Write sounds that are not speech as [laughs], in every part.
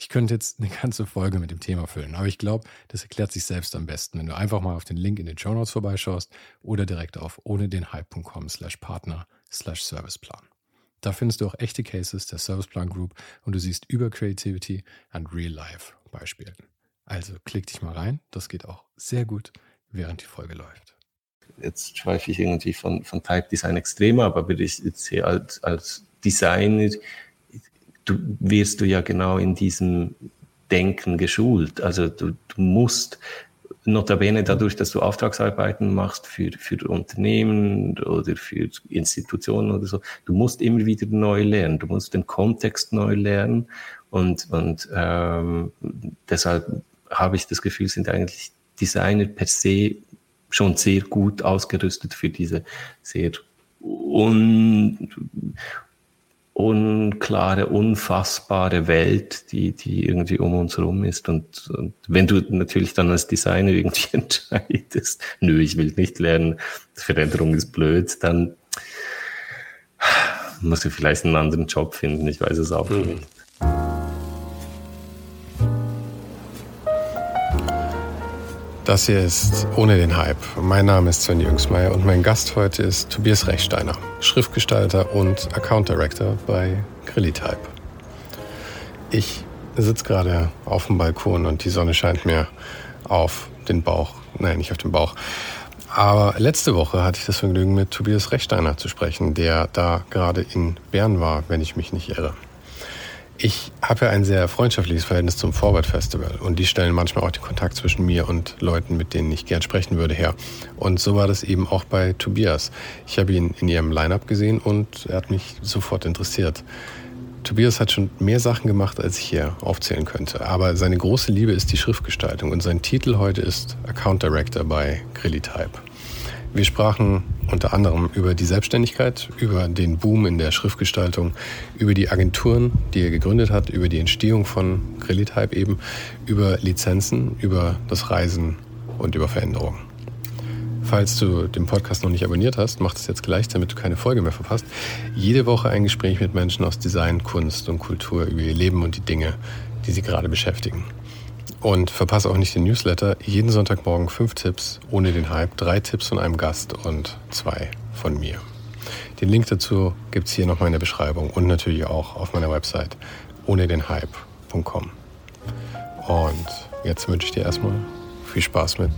Ich könnte jetzt eine ganze Folge mit dem Thema füllen, aber ich glaube, das erklärt sich selbst am besten, wenn du einfach mal auf den Link in den Show Notes vorbeischaust oder direkt auf ohne den Hype.com slash Partner slash Serviceplan. Da findest du auch echte Cases der Serviceplan Group und du siehst über Creativity and Real Life Beispielen. Also klick dich mal rein, das geht auch sehr gut, während die Folge läuft. Jetzt schweife ich irgendwie von, von Type Design extrem ab, aber ich sehe als, als Designer du wirst du ja genau in diesem Denken geschult. Also du, du musst notabene dadurch, dass du Auftragsarbeiten machst für, für Unternehmen oder für Institutionen oder so, du musst immer wieder neu lernen, du musst den Kontext neu lernen und, und ähm, deshalb habe ich das Gefühl, sind eigentlich Designer per se schon sehr gut ausgerüstet für diese sehr un, unklare, unfassbare Welt, die, die irgendwie um uns herum ist. Und, und wenn du natürlich dann als Designer irgendwie [laughs] entscheidest, nö, ich will nicht lernen, Veränderung ist blöd, dann musst du vielleicht einen anderen Job finden. Ich weiß es auch mhm. nicht. Das hier ist Ohne den Hype. Mein Name ist Sven Jüngsmeier und mein Gast heute ist Tobias Rechsteiner, Schriftgestalter und Account Director bei Grillitype. Ich sitze gerade auf dem Balkon und die Sonne scheint mir auf den Bauch. Nein, nicht auf den Bauch. Aber letzte Woche hatte ich das Vergnügen, mit Tobias Rechsteiner zu sprechen, der da gerade in Bern war, wenn ich mich nicht irre. Ich habe ja ein sehr freundschaftliches Verhältnis zum Forward Festival und die stellen manchmal auch den Kontakt zwischen mir und Leuten, mit denen ich gern sprechen würde, her. Und so war das eben auch bei Tobias. Ich habe ihn in ihrem Line-up gesehen und er hat mich sofort interessiert. Tobias hat schon mehr Sachen gemacht, als ich hier aufzählen könnte. Aber seine große Liebe ist die Schriftgestaltung und sein Titel heute ist Account Director bei Grillitype. Wir sprachen unter anderem über die Selbstständigkeit, über den Boom in der Schriftgestaltung, über die Agenturen, die er gegründet hat, über die Entstehung von Grillitype eben, über Lizenzen, über das Reisen und über Veränderungen. Falls du den Podcast noch nicht abonniert hast, mach das jetzt gleich, damit du keine Folge mehr verpasst. Jede Woche ein Gespräch mit Menschen aus Design, Kunst und Kultur über ihr Leben und die Dinge, die sie gerade beschäftigen. Und verpasse auch nicht den Newsletter. Jeden Sonntagmorgen fünf Tipps ohne den Hype, drei Tipps von einem Gast und zwei von mir. Den Link dazu gibt es hier nochmal in der Beschreibung und natürlich auch auf meiner Website ohne den Hype.com. Und jetzt wünsche ich dir erstmal viel Spaß mit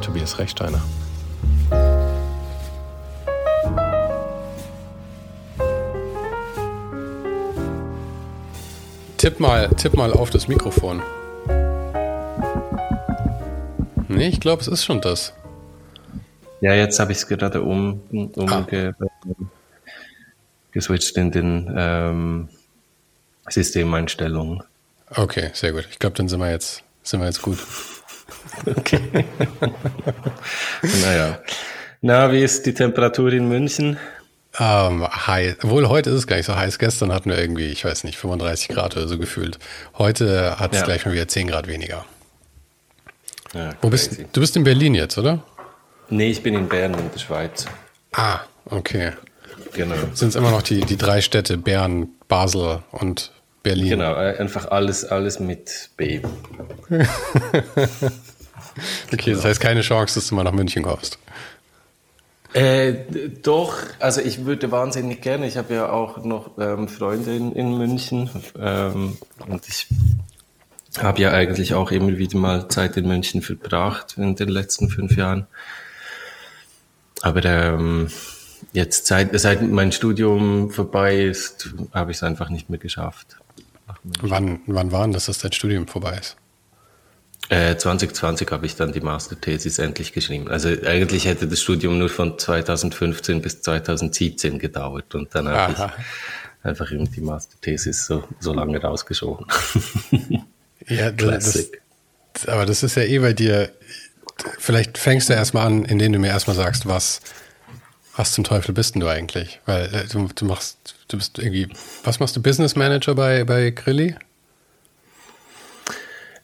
Tobias Rechsteiner. Tipp mal, tipp mal auf das Mikrofon. Nee, ich glaube, es ist schon das. Ja, jetzt habe ich es gerade um, um ah. ge, geswitcht in den ähm, Systemeinstellungen. Okay, sehr gut. Ich glaube, dann sind wir jetzt, sind wir jetzt gut. okay. [laughs] naja. Na, wie ist die Temperatur in München? Ähm, heiß. Wohl heute ist es gar nicht so heiß. Gestern hatten wir irgendwie, ich weiß nicht, 35 Grad oder so gefühlt. Heute hat es ja. gleich mal wieder 10 Grad weniger. Ja, Wo bist du? bist in Berlin jetzt, oder? Nee, ich bin in Bern in der Schweiz. Ah, okay. Genau. Sind es immer noch die, die drei Städte, Bern, Basel und Berlin? Genau, äh, einfach alles, alles mit B. [laughs] okay, das heißt keine Chance, dass du mal nach München kommst. Äh, doch, also ich würde wahnsinnig gerne. Ich habe ja auch noch ähm, Freunde in, in München ähm, und ich habe ja eigentlich auch immer wieder mal Zeit in München verbracht in den letzten fünf Jahren. Aber ähm, jetzt seit, seit mein Studium vorbei ist, habe ich es einfach nicht mehr geschafft. Wann, wann war denn das, dass dein Studium vorbei ist? Äh, 2020 habe ich dann die Masterthesis endlich geschrieben. Also eigentlich hätte das Studium nur von 2015 bis 2017 gedauert und dann habe ich einfach irgendwie die Masterthesis so, so lange rausgeschoben. [laughs] ja, das, aber das ist ja eh bei dir. Vielleicht fängst du erstmal an, indem du mir erstmal sagst, was, was zum Teufel bist denn du eigentlich? Weil äh, du, du machst, du bist irgendwie, was machst du Business Manager bei, bei Grilli?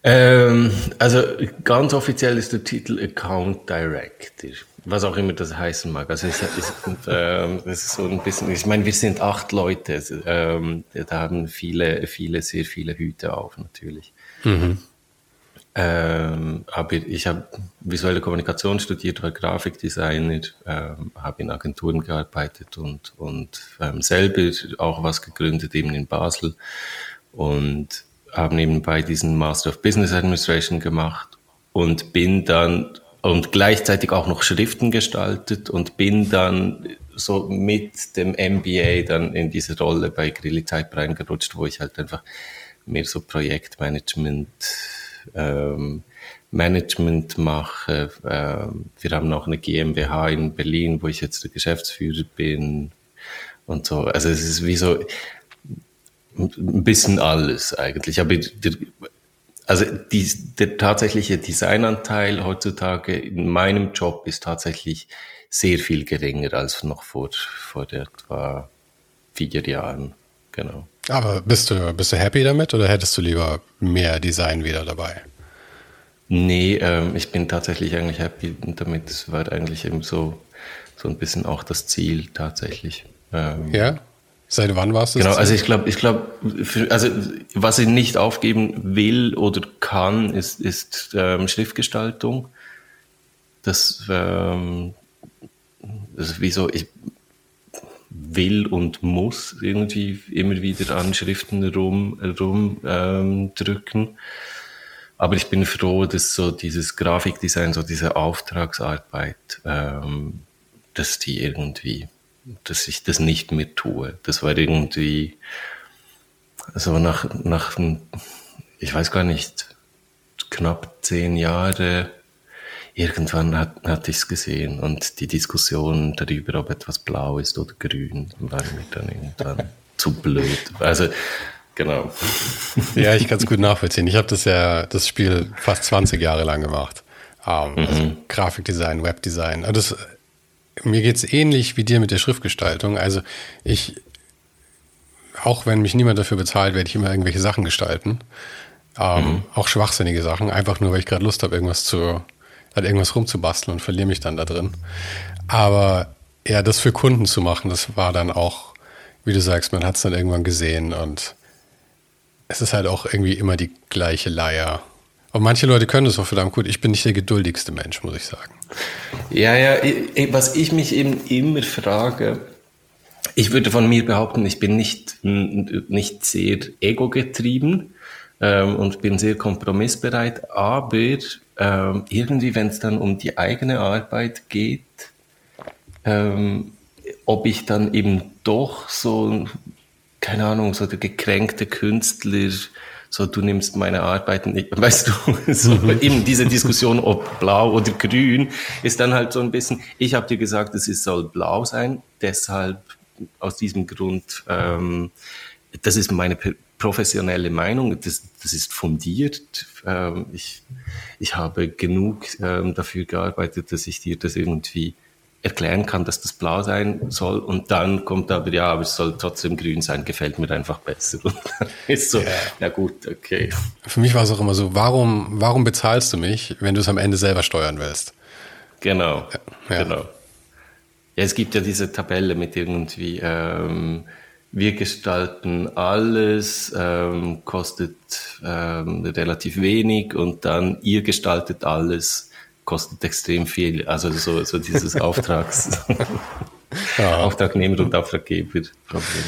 Ähm, also ganz offiziell ist der Titel Account Director, was auch immer das heißen mag. Also es, es, ähm, das ist so ein bisschen, ich meine, wir sind acht Leute, ähm, da haben viele, viele, sehr viele Hüte auf natürlich. Mhm. Ähm, aber ich habe visuelle Kommunikation studiert, war Grafikdesigner, ähm, habe in Agenturen gearbeitet und, und ähm, selber auch was gegründet, eben in Basel. Und habe nebenbei diesen Master of Business Administration gemacht und bin dann und gleichzeitig auch noch Schriften gestaltet und bin dann so mit dem MBA dann in diese Rolle bei Grilly Type reingerutscht, wo ich halt einfach mehr so Projektmanagement ähm, Management mache. Ähm, wir haben noch eine GmbH in Berlin, wo ich jetzt der Geschäftsführer bin und so. Also es ist wie so, ein bisschen alles eigentlich. Aber der, also die, der tatsächliche Designanteil heutzutage in meinem Job ist tatsächlich sehr viel geringer als noch vor, vor etwa vier Jahren. Genau. Aber bist du, bist du happy damit oder hättest du lieber mehr Design wieder dabei? Nee, ähm, ich bin tatsächlich eigentlich happy damit. Es war eigentlich eben so, so ein bisschen auch das Ziel tatsächlich. Ähm, ja? Seit wann warst du Genau, also ich glaube, ich glaube, also was ich nicht aufgeben will oder kann, ist, ist ähm, Schriftgestaltung. Das, ähm, das ist wie so, ich will und muss irgendwie immer wieder an Schriften rum, rum ähm, drücken. Aber ich bin froh, dass so dieses Grafikdesign, so diese Auftragsarbeit, ähm, dass die irgendwie dass ich das nicht mehr tue. Das war irgendwie, also nach, nach, ich weiß gar nicht, knapp zehn Jahre, irgendwann hat, hatte ich es gesehen und die Diskussion darüber, ob etwas blau ist oder grün, war mir dann irgendwann [laughs] zu blöd. Also, genau. Ja, ich kann es gut nachvollziehen. Ich habe das ja, das Spiel fast 20 Jahre lang gemacht. Um, ähm, also mhm. Grafikdesign, Webdesign. Also das mir geht es ähnlich wie dir mit der Schriftgestaltung. Also ich, auch wenn mich niemand dafür bezahlt, werde ich immer irgendwelche Sachen gestalten. Ähm, mhm. Auch schwachsinnige Sachen, einfach nur, weil ich gerade Lust habe, irgendwas zu, halt irgendwas rumzubasteln und verliere mich dann da drin. Aber ja, das für Kunden zu machen, das war dann auch, wie du sagst, man hat es dann irgendwann gesehen und es ist halt auch irgendwie immer die gleiche Leier. Und manche Leute können das auch verdammt gut. Ich bin nicht der geduldigste Mensch, muss ich sagen. Ja, ja, was ich mich eben immer frage, ich würde von mir behaupten, ich bin nicht, nicht sehr ego-getrieben ähm, und bin sehr kompromissbereit, aber ähm, irgendwie, wenn es dann um die eigene Arbeit geht, ähm, ob ich dann eben doch so, keine Ahnung, so der gekränkte Künstler so du nimmst meine Arbeiten nicht, weißt du, [laughs] so eben diese Diskussion, ob blau oder grün, ist dann halt so ein bisschen, ich habe dir gesagt, es soll blau sein, deshalb aus diesem Grund, ähm, das ist meine professionelle Meinung, das, das ist fundiert. Ähm, ich, ich habe genug ähm, dafür gearbeitet, dass ich dir das irgendwie erklären kann, dass das blau sein soll und dann kommt aber, ja, aber es soll trotzdem grün sein, gefällt mir einfach besser. [laughs] Und dann ist so, ja. ja gut, okay. Für mich war es auch immer so, warum, warum bezahlst du mich, wenn du es am Ende selber steuern willst? Genau, ja. genau. Ja, es gibt ja diese Tabelle mit irgendwie, ähm, wir gestalten alles, ähm, kostet ähm, relativ wenig und dann ihr gestaltet alles, kostet extrem viel. Also so, so dieses [laughs] Auftrags, ja. Auftragnehmer und Auftraggeber-Problem.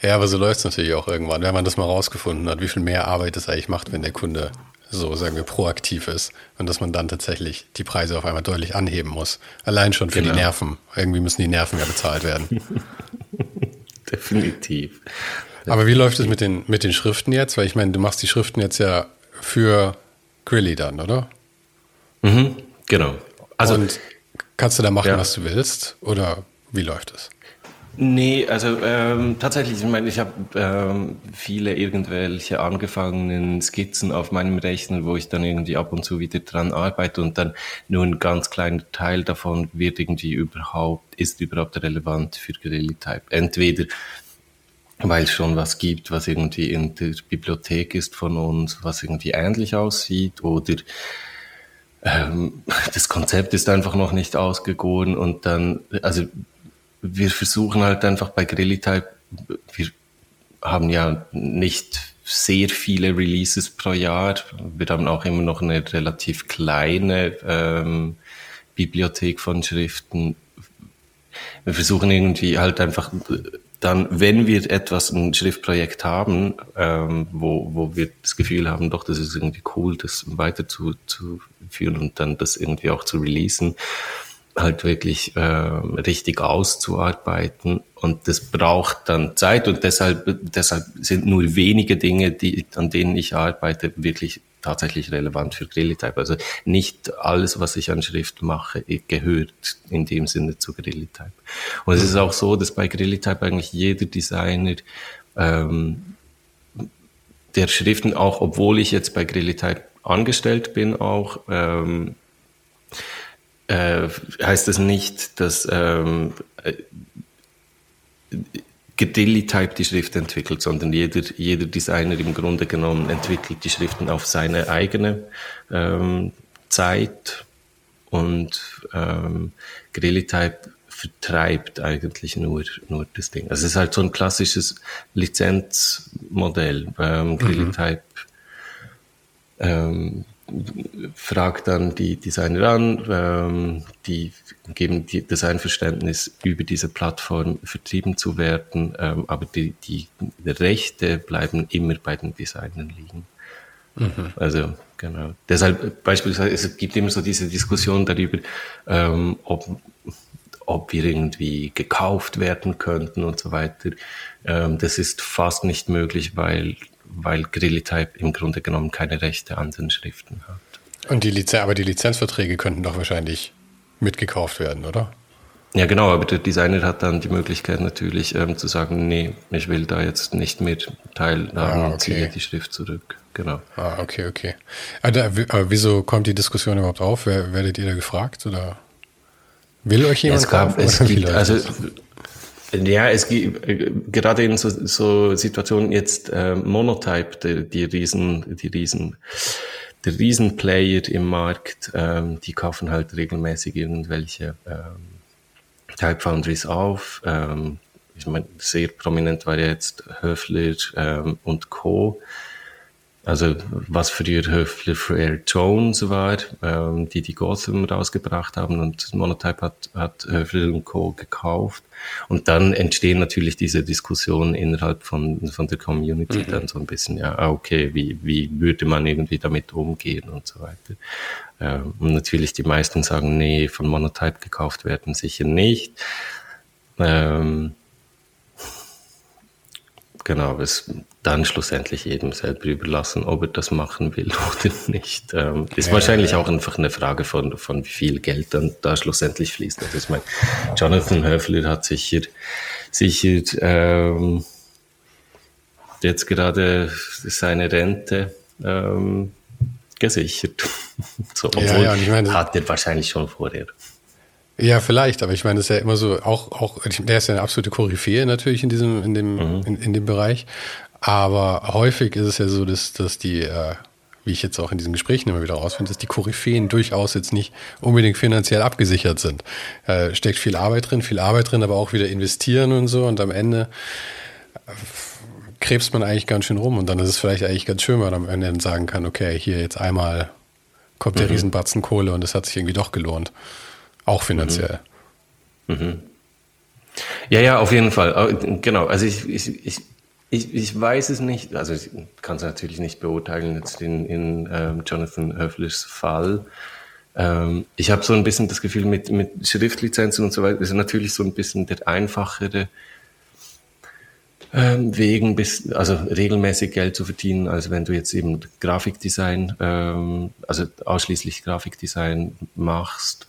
Ja, aber so läuft es natürlich auch irgendwann, wenn man das mal rausgefunden hat, wie viel mehr Arbeit es eigentlich macht, wenn der Kunde so sagen wir proaktiv ist und dass man dann tatsächlich die Preise auf einmal deutlich anheben muss. Allein schon für genau. die Nerven. Irgendwie müssen die Nerven ja bezahlt werden. [laughs] [laughs] Definitiv. Aber wie läuft es mit den, mit den Schriften jetzt? Weil ich meine, du machst die Schriften jetzt ja für Grilly dann, oder? Mhm, genau. Also, und kannst du da machen, ja. was du willst? Oder wie läuft es? Nee, also ähm, tatsächlich, ich meine, ich habe ähm, viele irgendwelche angefangenen Skizzen auf meinem Rechner, wo ich dann irgendwie ab und zu wieder dran arbeite und dann nur ein ganz kleiner Teil davon wird irgendwie überhaupt, ist überhaupt relevant für Guerilla Type. Entweder weil es schon was gibt, was irgendwie in der Bibliothek ist von uns, was irgendwie ähnlich aussieht oder ähm, das Konzept ist einfach noch nicht ausgegoren und dann, also wir versuchen halt einfach bei Grillitype, wir haben ja nicht sehr viele Releases pro Jahr. Wir haben auch immer noch eine relativ kleine ähm, Bibliothek von Schriften. Wir versuchen irgendwie halt einfach dann, wenn wir etwas, ein Schriftprojekt haben, ähm, wo, wo wir das Gefühl haben, doch, das ist irgendwie cool, das weiterzuführen und dann das irgendwie auch zu releasen, halt wirklich äh, richtig auszuarbeiten und das braucht dann Zeit und deshalb deshalb sind nur wenige Dinge, die an denen ich arbeite, wirklich tatsächlich relevant für Grillitype. Also nicht alles, was ich an Schrift mache, gehört in dem Sinne zu Grillitype. Und es ist auch so, dass bei Grillitype eigentlich jeder Designer ähm, der Schriften auch, obwohl ich jetzt bei Grillitype angestellt bin, auch ähm, äh, heißt das nicht, dass ähm, äh, Gedilly-Type die Schrift entwickelt, sondern jeder, jeder Designer im Grunde genommen entwickelt die Schriften auf seine eigene ähm, Zeit und ähm, Grilly-Type vertreibt eigentlich nur, nur das Ding. Also es ist halt so ein klassisches Lizenzmodell. Ähm, Grilly-Type mhm. ähm, fragt dann die Designer an, ähm, die geben die, das Einverständnis, über diese Plattform vertrieben zu werden, ähm, aber die, die Rechte bleiben immer bei den Designern liegen. Mhm. Also genau. Deshalb beispielsweise, es gibt immer so diese Diskussion darüber, ähm, ob, ob wir irgendwie gekauft werden könnten und so weiter. Ähm, das ist fast nicht möglich, weil weil Grillitype im Grunde genommen keine Rechte an den Schriften hat. Und die Lizenz, aber die Lizenzverträge könnten doch wahrscheinlich mitgekauft werden, oder? Ja, genau, aber der Designer hat dann die Möglichkeit natürlich ähm, zu sagen, nee, ich will da jetzt nicht mehr teilhaben ah, okay. und ziehe die Schrift zurück. Genau. Ah, okay, okay. Aber, ah, aber wieso kommt die Diskussion überhaupt auf? Werdet ihr da gefragt oder will euch jemand es gab, Es gibt, also ja, es gibt äh, gerade in so, so Situationen jetzt äh, Monotype, die, die Riesen, die Riesen, der Riesenplayer im Markt, ähm, die kaufen halt regelmäßig irgendwelche ähm, Type Foundries auf. Ähm, ich meine, sehr prominent war jetzt Höfler ähm, und Co also was früher Höfler Frere Jones war, ähm, die die Gotham rausgebracht haben und Monotype hat, hat Höfler Co. gekauft. Und dann entstehen natürlich diese Diskussionen innerhalb von, von der Community mhm. dann so ein bisschen, ja, ah, okay, wie, wie würde man irgendwie damit umgehen und so weiter. Ähm, und natürlich die meisten sagen, nee, von Monotype gekauft werden sicher nicht. Ähm, genau, es dann schlussendlich jedem selber überlassen, ob er das machen will [laughs] oder nicht. Ähm, ist ja, wahrscheinlich ja. auch einfach eine Frage von, von wie viel Geld dann da schlussendlich fließt. Also ich meine, Jonathan Höfler hat sicher, sicher ähm, jetzt gerade seine Rente ähm, gesichert. [laughs] so, obwohl ja, ja, ich meine, hat er wahrscheinlich schon vorher. Ja, vielleicht, aber ich meine, das ist ja immer so, auch, auch, der ist ja eine absolute Koryphäe natürlich in diesem, in dem, mhm. in, in dem Bereich. Aber häufig ist es ja so, dass, dass die, äh, wie ich jetzt auch in diesen Gesprächen immer wieder rausfinde, dass die Koryphäen durchaus jetzt nicht unbedingt finanziell abgesichert sind. Äh, steckt viel Arbeit drin, viel Arbeit drin, aber auch wieder investieren und so. Und am Ende äh, krebst man eigentlich ganz schön rum. Und dann ist es vielleicht eigentlich ganz schön, wenn man am Ende dann sagen kann, okay, hier jetzt einmal kommt der mhm. Riesenbatzen Kohle und es hat sich irgendwie doch gelohnt. Auch finanziell. Mhm. Mhm. Ja, ja, auf jeden Fall. Genau. Also ich, ich, ich Ich, ich weiß es nicht, also ich kann es natürlich nicht beurteilen jetzt in, in ähm, Jonathan Höflers Fall. Ähm, ich habe so ein bisschen das Gefühl, mit, mit Schriftlizenzen und so weiter ist natürlich so ein bisschen der einfachere ähm, Wegen, also regelmäßig Geld zu verdienen, als wenn du jetzt eben Grafikdesign, ähm, also ausschließlich Grafikdesign machst,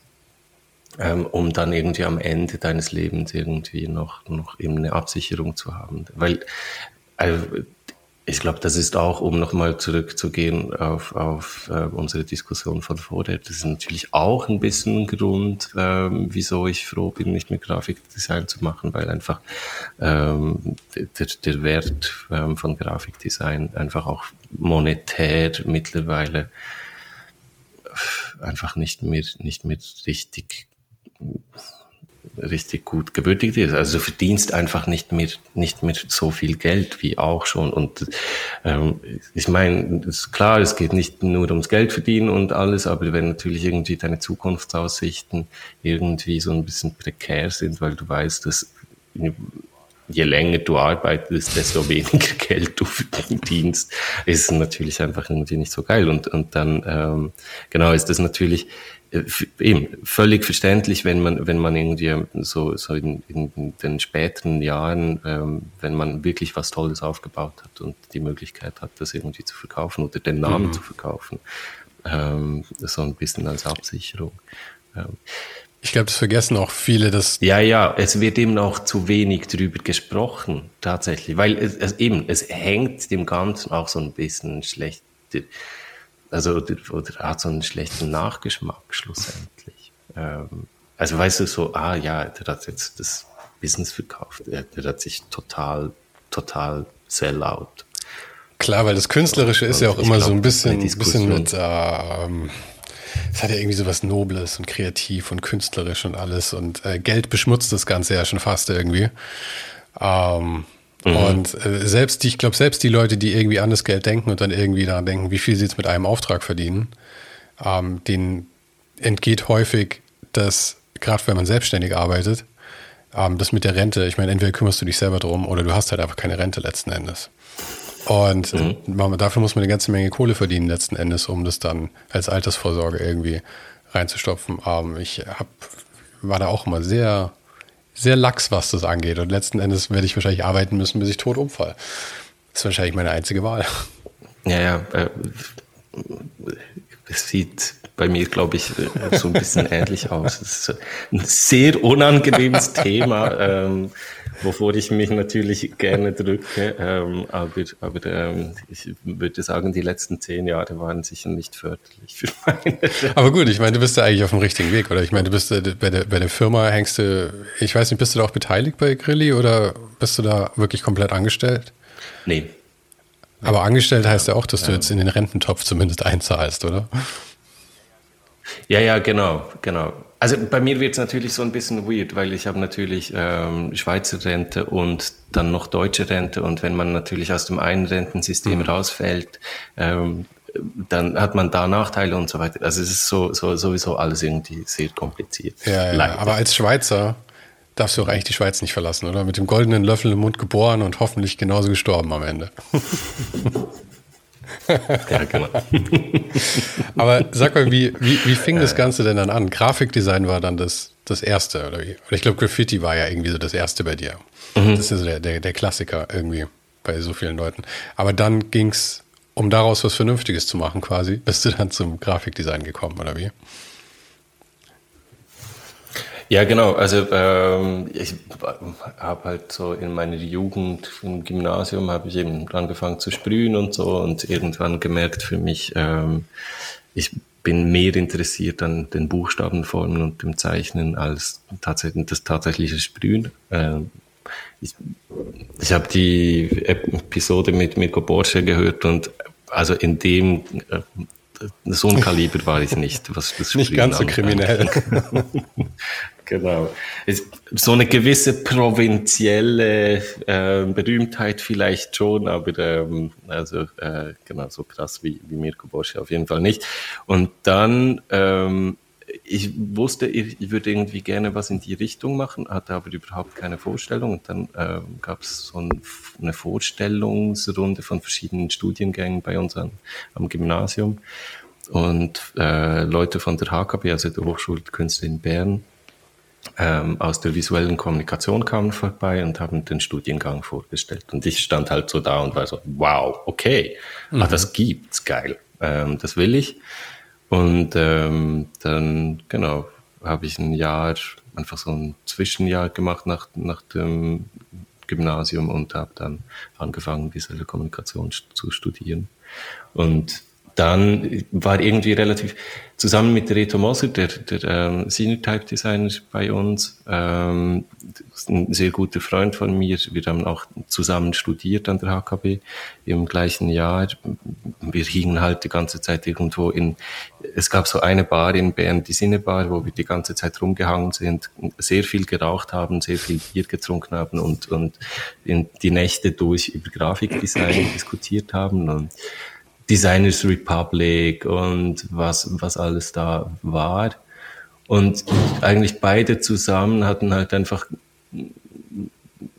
ähm, um dann irgendwie am Ende deines Lebens irgendwie noch, noch eben eine Absicherung zu haben. Weil also, ich glaube, das ist auch, um nochmal zurückzugehen auf, auf äh, unsere Diskussion von vorher, das ist natürlich auch ein bisschen ein Grund, ähm, wieso ich froh bin, nicht mehr Grafikdesign zu machen, weil einfach ähm, der, der Wert ähm, von Grafikdesign einfach auch monetär mittlerweile einfach nicht mehr, nicht mehr richtig richtig gut gewürdigt ist. Also du verdienst einfach nicht mit, nicht mit so viel Geld wie auch schon. Und ähm, ich meine, ist klar, es geht nicht nur ums Geld verdienen und alles, aber wenn natürlich irgendwie deine Zukunftsaussichten irgendwie so ein bisschen prekär sind, weil du weißt, dass je länger du arbeitest, desto weniger [laughs] Geld du verdienst, ist natürlich einfach irgendwie nicht so geil. Und, und dann, ähm, genau, ist das natürlich äh, eben völlig verständlich, wenn man, wenn man irgendwie so, so in, in den späteren Jahren, ähm, wenn man wirklich was Tolles aufgebaut hat und die Möglichkeit hat, das irgendwie zu verkaufen oder den Namen mhm. zu verkaufen, ähm, so ein bisschen als Absicherung. Ähm, ich glaube, das vergessen auch viele, dass. Ja, ja, es wird eben auch zu wenig drüber gesprochen, tatsächlich, weil es, es eben, es hängt dem Ganzen auch so ein bisschen schlecht also oder, oder hat so einen schlechten Nachgeschmack schlussendlich. Ähm, also weißt du so, ah ja, der hat jetzt das Business verkauft, der, der hat sich total, total sellout. Klar, weil das Künstlerische ist ja auch immer glaub, so ein bisschen, bisschen mit, ähm, es hat ja irgendwie so was Nobles und kreativ und künstlerisch und alles und äh, Geld beschmutzt das Ganze ja schon fast irgendwie. Ähm, Mhm. Und äh, selbst die, ich glaube, selbst die Leute, die irgendwie an das Geld denken und dann irgendwie daran denken, wie viel sie jetzt mit einem Auftrag verdienen, ähm, denen entgeht häufig, dass, gerade wenn man selbstständig arbeitet, ähm, das mit der Rente, ich meine, entweder kümmerst du dich selber drum oder du hast halt einfach keine Rente letzten Endes. Und mhm. man, dafür muss man eine ganze Menge Kohle verdienen letzten Endes, um das dann als Altersvorsorge irgendwie reinzustopfen. Ähm, ich hab, war da auch immer sehr sehr lax, was das angeht. Und letzten Endes werde ich wahrscheinlich arbeiten müssen, bis ich tot umfall. Das ist wahrscheinlich meine einzige Wahl. Ja, ja. Äh, es sieht bei mir, glaube ich, so ein bisschen ähnlich aus. Es ist ein sehr unangenehmes Thema. Ähm, wovor ich mich natürlich gerne drücke. Ähm, aber aber ähm, ich würde sagen, die letzten zehn Jahre waren sicher nicht förderlich für meine. Aber gut, ich meine, du bist ja eigentlich auf dem richtigen Weg, oder? Ich meine, du bist äh, bei der, bei der Firma, hängst du, ich weiß nicht, bist du da auch beteiligt bei Grilli oder bist du da wirklich komplett angestellt? Nee. Aber angestellt heißt ja auch, dass du jetzt in den Rententopf zumindest einzahlst, oder? Ja, ja, genau, genau. Also bei mir wird es natürlich so ein bisschen weird, weil ich habe natürlich ähm, Schweizer Rente und dann noch deutsche Rente und wenn man natürlich aus dem einen Rentensystem mhm. rausfällt, ähm, dann hat man da Nachteile und so weiter. Also es ist so, so sowieso alles irgendwie sehr kompliziert. Ja, ja aber als Schweizer darfst du auch eigentlich die Schweiz nicht verlassen, oder? Mit dem goldenen Löffel im Mund geboren und hoffentlich genauso gestorben am Ende. ja, genau. [laughs] Aber sag mal, wie, wie, wie fing das Ganze denn dann an? Grafikdesign war dann das, das erste, oder wie? Oder ich glaube, Graffiti war ja irgendwie so das erste bei dir. Mhm. Das ist so der, der, der Klassiker irgendwie bei so vielen Leuten. Aber dann ging es, um daraus was Vernünftiges zu machen, quasi, bist du dann zum Grafikdesign gekommen, oder wie? Ja, genau. Also ähm, ich habe halt so in meiner Jugend im Gymnasium habe ich eben angefangen zu sprühen und so und irgendwann gemerkt für mich, ähm, ich bin mehr interessiert an den Buchstabenformen und dem Zeichnen als tatsächlich das tatsächliche Sprühen. Ähm, ich ich habe die Episode mit Mirko Borsche gehört und also in dem äh, so ein Kaliber war ich nicht, was das Nicht ganz so kriminell. [laughs] Genau. So eine gewisse provinzielle äh, Berühmtheit vielleicht schon, aber ähm, also äh, genau so krass wie, wie Mirko Bosch auf jeden Fall nicht. Und dann ähm, ich wusste, ich, ich, würde irgendwie gerne was in die Richtung machen, hatte aber überhaupt keine Vorstellung. Und dann äh, gab es so ein, eine Vorstellungsrunde von verschiedenen Studiengängen bei uns an, am Gymnasium. Und äh, Leute von der HKB, also der Hochschule der Künste in Bern, ähm, aus der visuellen Kommunikation kamen vorbei und haben den Studiengang vorgestellt. Und ich stand halt so da und war so, wow, okay, ah, mhm. ah, das gibt's, geil, ähm, das will ich. Und ähm, dann, genau, habe ich ein Jahr, einfach so ein Zwischenjahr gemacht nach, nach dem Gymnasium und habe dann angefangen, visuelle Kommunikation zu studieren. Und dann war irgendwie relativ zusammen mit Reto Moser, der, der ähm, Senior Type Designer bei uns, ähm, ein sehr guter Freund von mir. Wir haben auch zusammen studiert an der HKB im gleichen Jahr. Wir hingen halt die ganze Zeit irgendwo in, es gab so eine Bar in Bern, die Sinne Bar, wo wir die ganze Zeit rumgehangen sind, sehr viel geraucht haben, sehr viel Bier getrunken haben und, und in die Nächte durch über Grafikdesign diskutiert haben und Designers Republic und was, was alles da war. Und eigentlich beide zusammen hatten halt einfach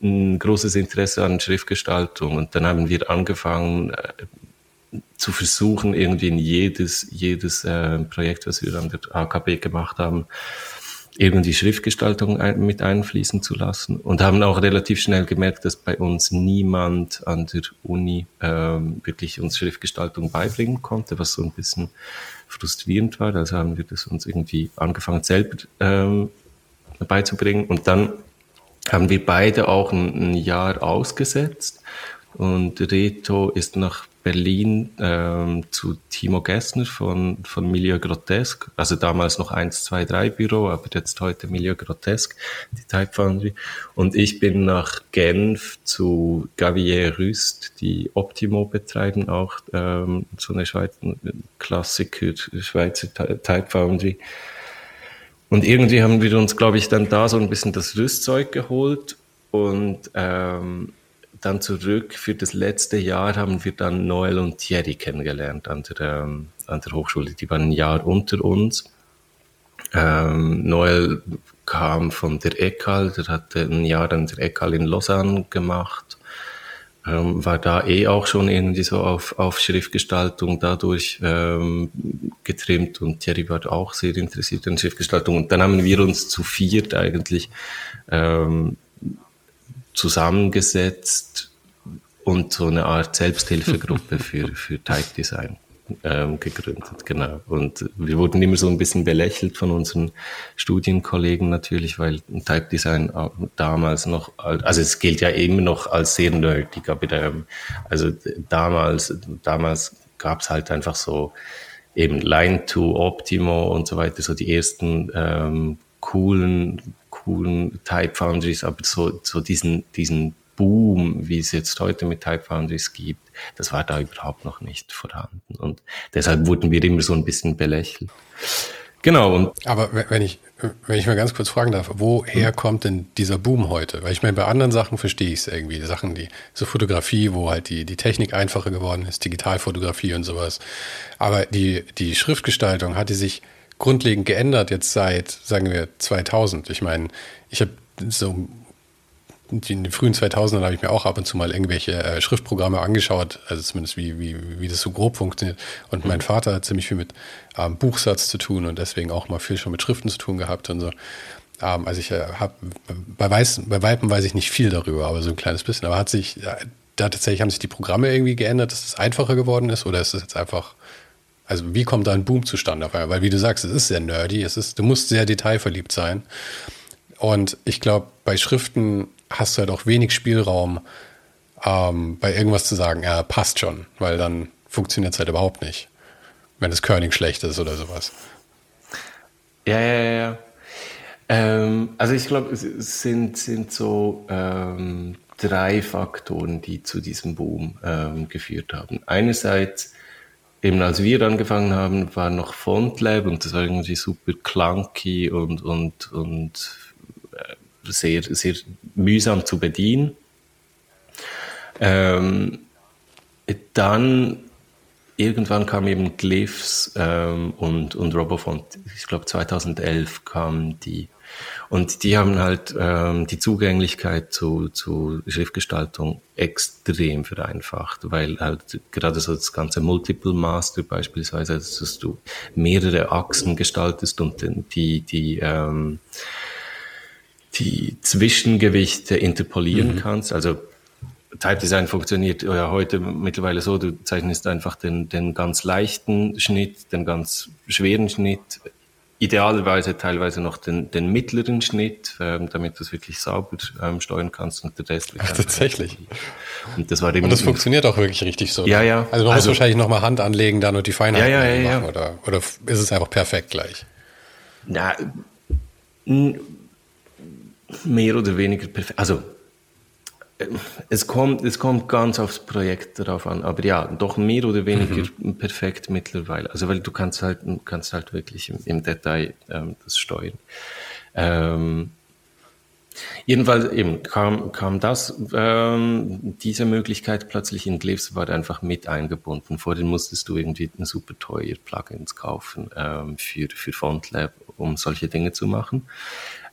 ein großes Interesse an Schriftgestaltung. Und dann haben wir angefangen äh, zu versuchen, irgendwie in jedes, jedes äh, Projekt, was wir an der AKB gemacht haben, irgendwie Schriftgestaltung ein, mit einfließen zu lassen. Und haben auch relativ schnell gemerkt, dass bei uns niemand an der Uni ähm, wirklich uns Schriftgestaltung beibringen konnte, was so ein bisschen frustrierend war. Also haben wir das uns irgendwie angefangen selber ähm, beizubringen. Und dann haben wir beide auch ein, ein Jahr ausgesetzt. Und Reto ist nach Berlin ähm, zu Timo Gessner von, von Milieu Grotesque, also damals noch 1, 2, 3 Büro, aber jetzt heute Milieu Grotesque, die Type Foundry. Und ich bin nach Genf zu Gavier Rüst, die Optimo betreiben auch, ähm, so eine Schweizer Klassiker, Schweizer Type Foundry. Und irgendwie haben wir uns, glaube ich, dann da so ein bisschen das Rüstzeug geholt und ähm, dann zurück für das letzte Jahr haben wir dann Noel und Thierry kennengelernt an der, ähm, an der Hochschule. Die waren ein Jahr unter uns. Ähm, Noel kam von der ECAL, der hatte ein Jahr an der ECAL in Lausanne gemacht, ähm, war da eh auch schon irgendwie so auf, auf Schriftgestaltung dadurch ähm, getrimmt und Thierry war auch sehr interessiert an Schriftgestaltung. Und dann haben wir uns zu viert eigentlich ähm, zusammengesetzt und so eine Art Selbsthilfegruppe für, [laughs] für Type Design ähm, gegründet, genau. Und wir wurden immer so ein bisschen belächelt von unseren Studienkollegen natürlich, weil Type Design damals noch, also es gilt ja immer noch als sehr nerdig, aber ähm, also damals, damals gab es halt einfach so eben Line to Optimo und so weiter, so die ersten ähm, coolen coolen Type Foundries, aber so, so diesen, diesen Boom, wie es jetzt heute mit Type Foundries gibt, das war da überhaupt noch nicht vorhanden. Und deshalb wurden wir immer so ein bisschen belächelt. Genau. Und Aber wenn ich, wenn ich mal ganz kurz fragen darf, woher hm. kommt denn dieser Boom heute? Weil ich meine, bei anderen Sachen verstehe ich es irgendwie. Sachen, die, so Fotografie, wo halt die, die Technik einfacher geworden ist, Digitalfotografie und sowas. Aber die, die Schriftgestaltung hat die sich grundlegend geändert jetzt seit, sagen wir, 2000. Ich meine, ich habe so in den frühen 2000ern habe ich mir auch ab und zu mal irgendwelche äh, Schriftprogramme angeschaut, also zumindest wie, wie, wie das so grob funktioniert. Und mein Vater hat ziemlich viel mit ähm, Buchsatz zu tun und deswegen auch mal viel schon mit Schriften zu tun gehabt und so. Ähm, also ich äh, habe bei, Weiß, bei Weitem weiß ich nicht viel darüber, aber so ein kleines bisschen. Aber hat sich, äh, da tatsächlich haben sich die Programme irgendwie geändert, dass es einfacher geworden ist oder ist es jetzt einfach also wie kommt da ein Boom zustande? Weil wie du sagst, es ist sehr nerdy, es ist, du musst sehr detailverliebt sein. Und ich glaube, bei Schriften hast du halt auch wenig Spielraum, ähm, bei irgendwas zu sagen, ja, passt schon, weil dann funktioniert es halt überhaupt nicht, wenn das Körning schlecht ist oder sowas. Ja, ja, ja. Ähm, also ich glaube, es sind, sind so ähm, drei Faktoren, die zu diesem Boom ähm, geführt haben. Einerseits eben als wir angefangen haben, war noch FontLab und das war irgendwie super clunky und, und, und äh, sehr, sehr mühsam zu bedienen. Ähm, dann irgendwann kam eben Glyphs ähm, und, und Robofont. Ich glaube 2011 kamen die. Und die haben halt ähm, die Zugänglichkeit zu, zu Schriftgestaltung extrem vereinfacht, weil halt gerade so das ganze Multiple Master beispielsweise, dass du mehrere Achsen gestaltest und die, die, ähm, die Zwischengewichte interpolieren mhm. kannst. Also Type Design funktioniert ja heute mittlerweile so, du zeichnest einfach den, den ganz leichten Schnitt, den ganz schweren Schnitt, idealerweise teilweise noch den, den mittleren Schnitt, ähm, damit du es wirklich sauber ähm, steuern kannst und der Rest. Ach, tatsächlich. Und das war. Und das funktioniert auch wirklich richtig so. Ja, ja. Also man also, muss wahrscheinlich nochmal Hand anlegen dann und die Feinheit ja, ja, ja, machen, oder, oder ist es einfach perfekt gleich? Na, mehr oder weniger perfekt. Also es kommt, es kommt ganz aufs Projekt darauf an, aber ja, doch mehr oder weniger mhm. perfekt mittlerweile. Also weil du kannst halt, kannst halt wirklich im, im Detail ähm, das steuern. Ähm, jedenfalls eben kam, kam das, ähm, diese Möglichkeit plötzlich in Glyphs war einfach mit eingebunden. Vorhin musstest du irgendwie ein super teuer Plugins kaufen ähm, für, für FontLab, um solche Dinge zu machen.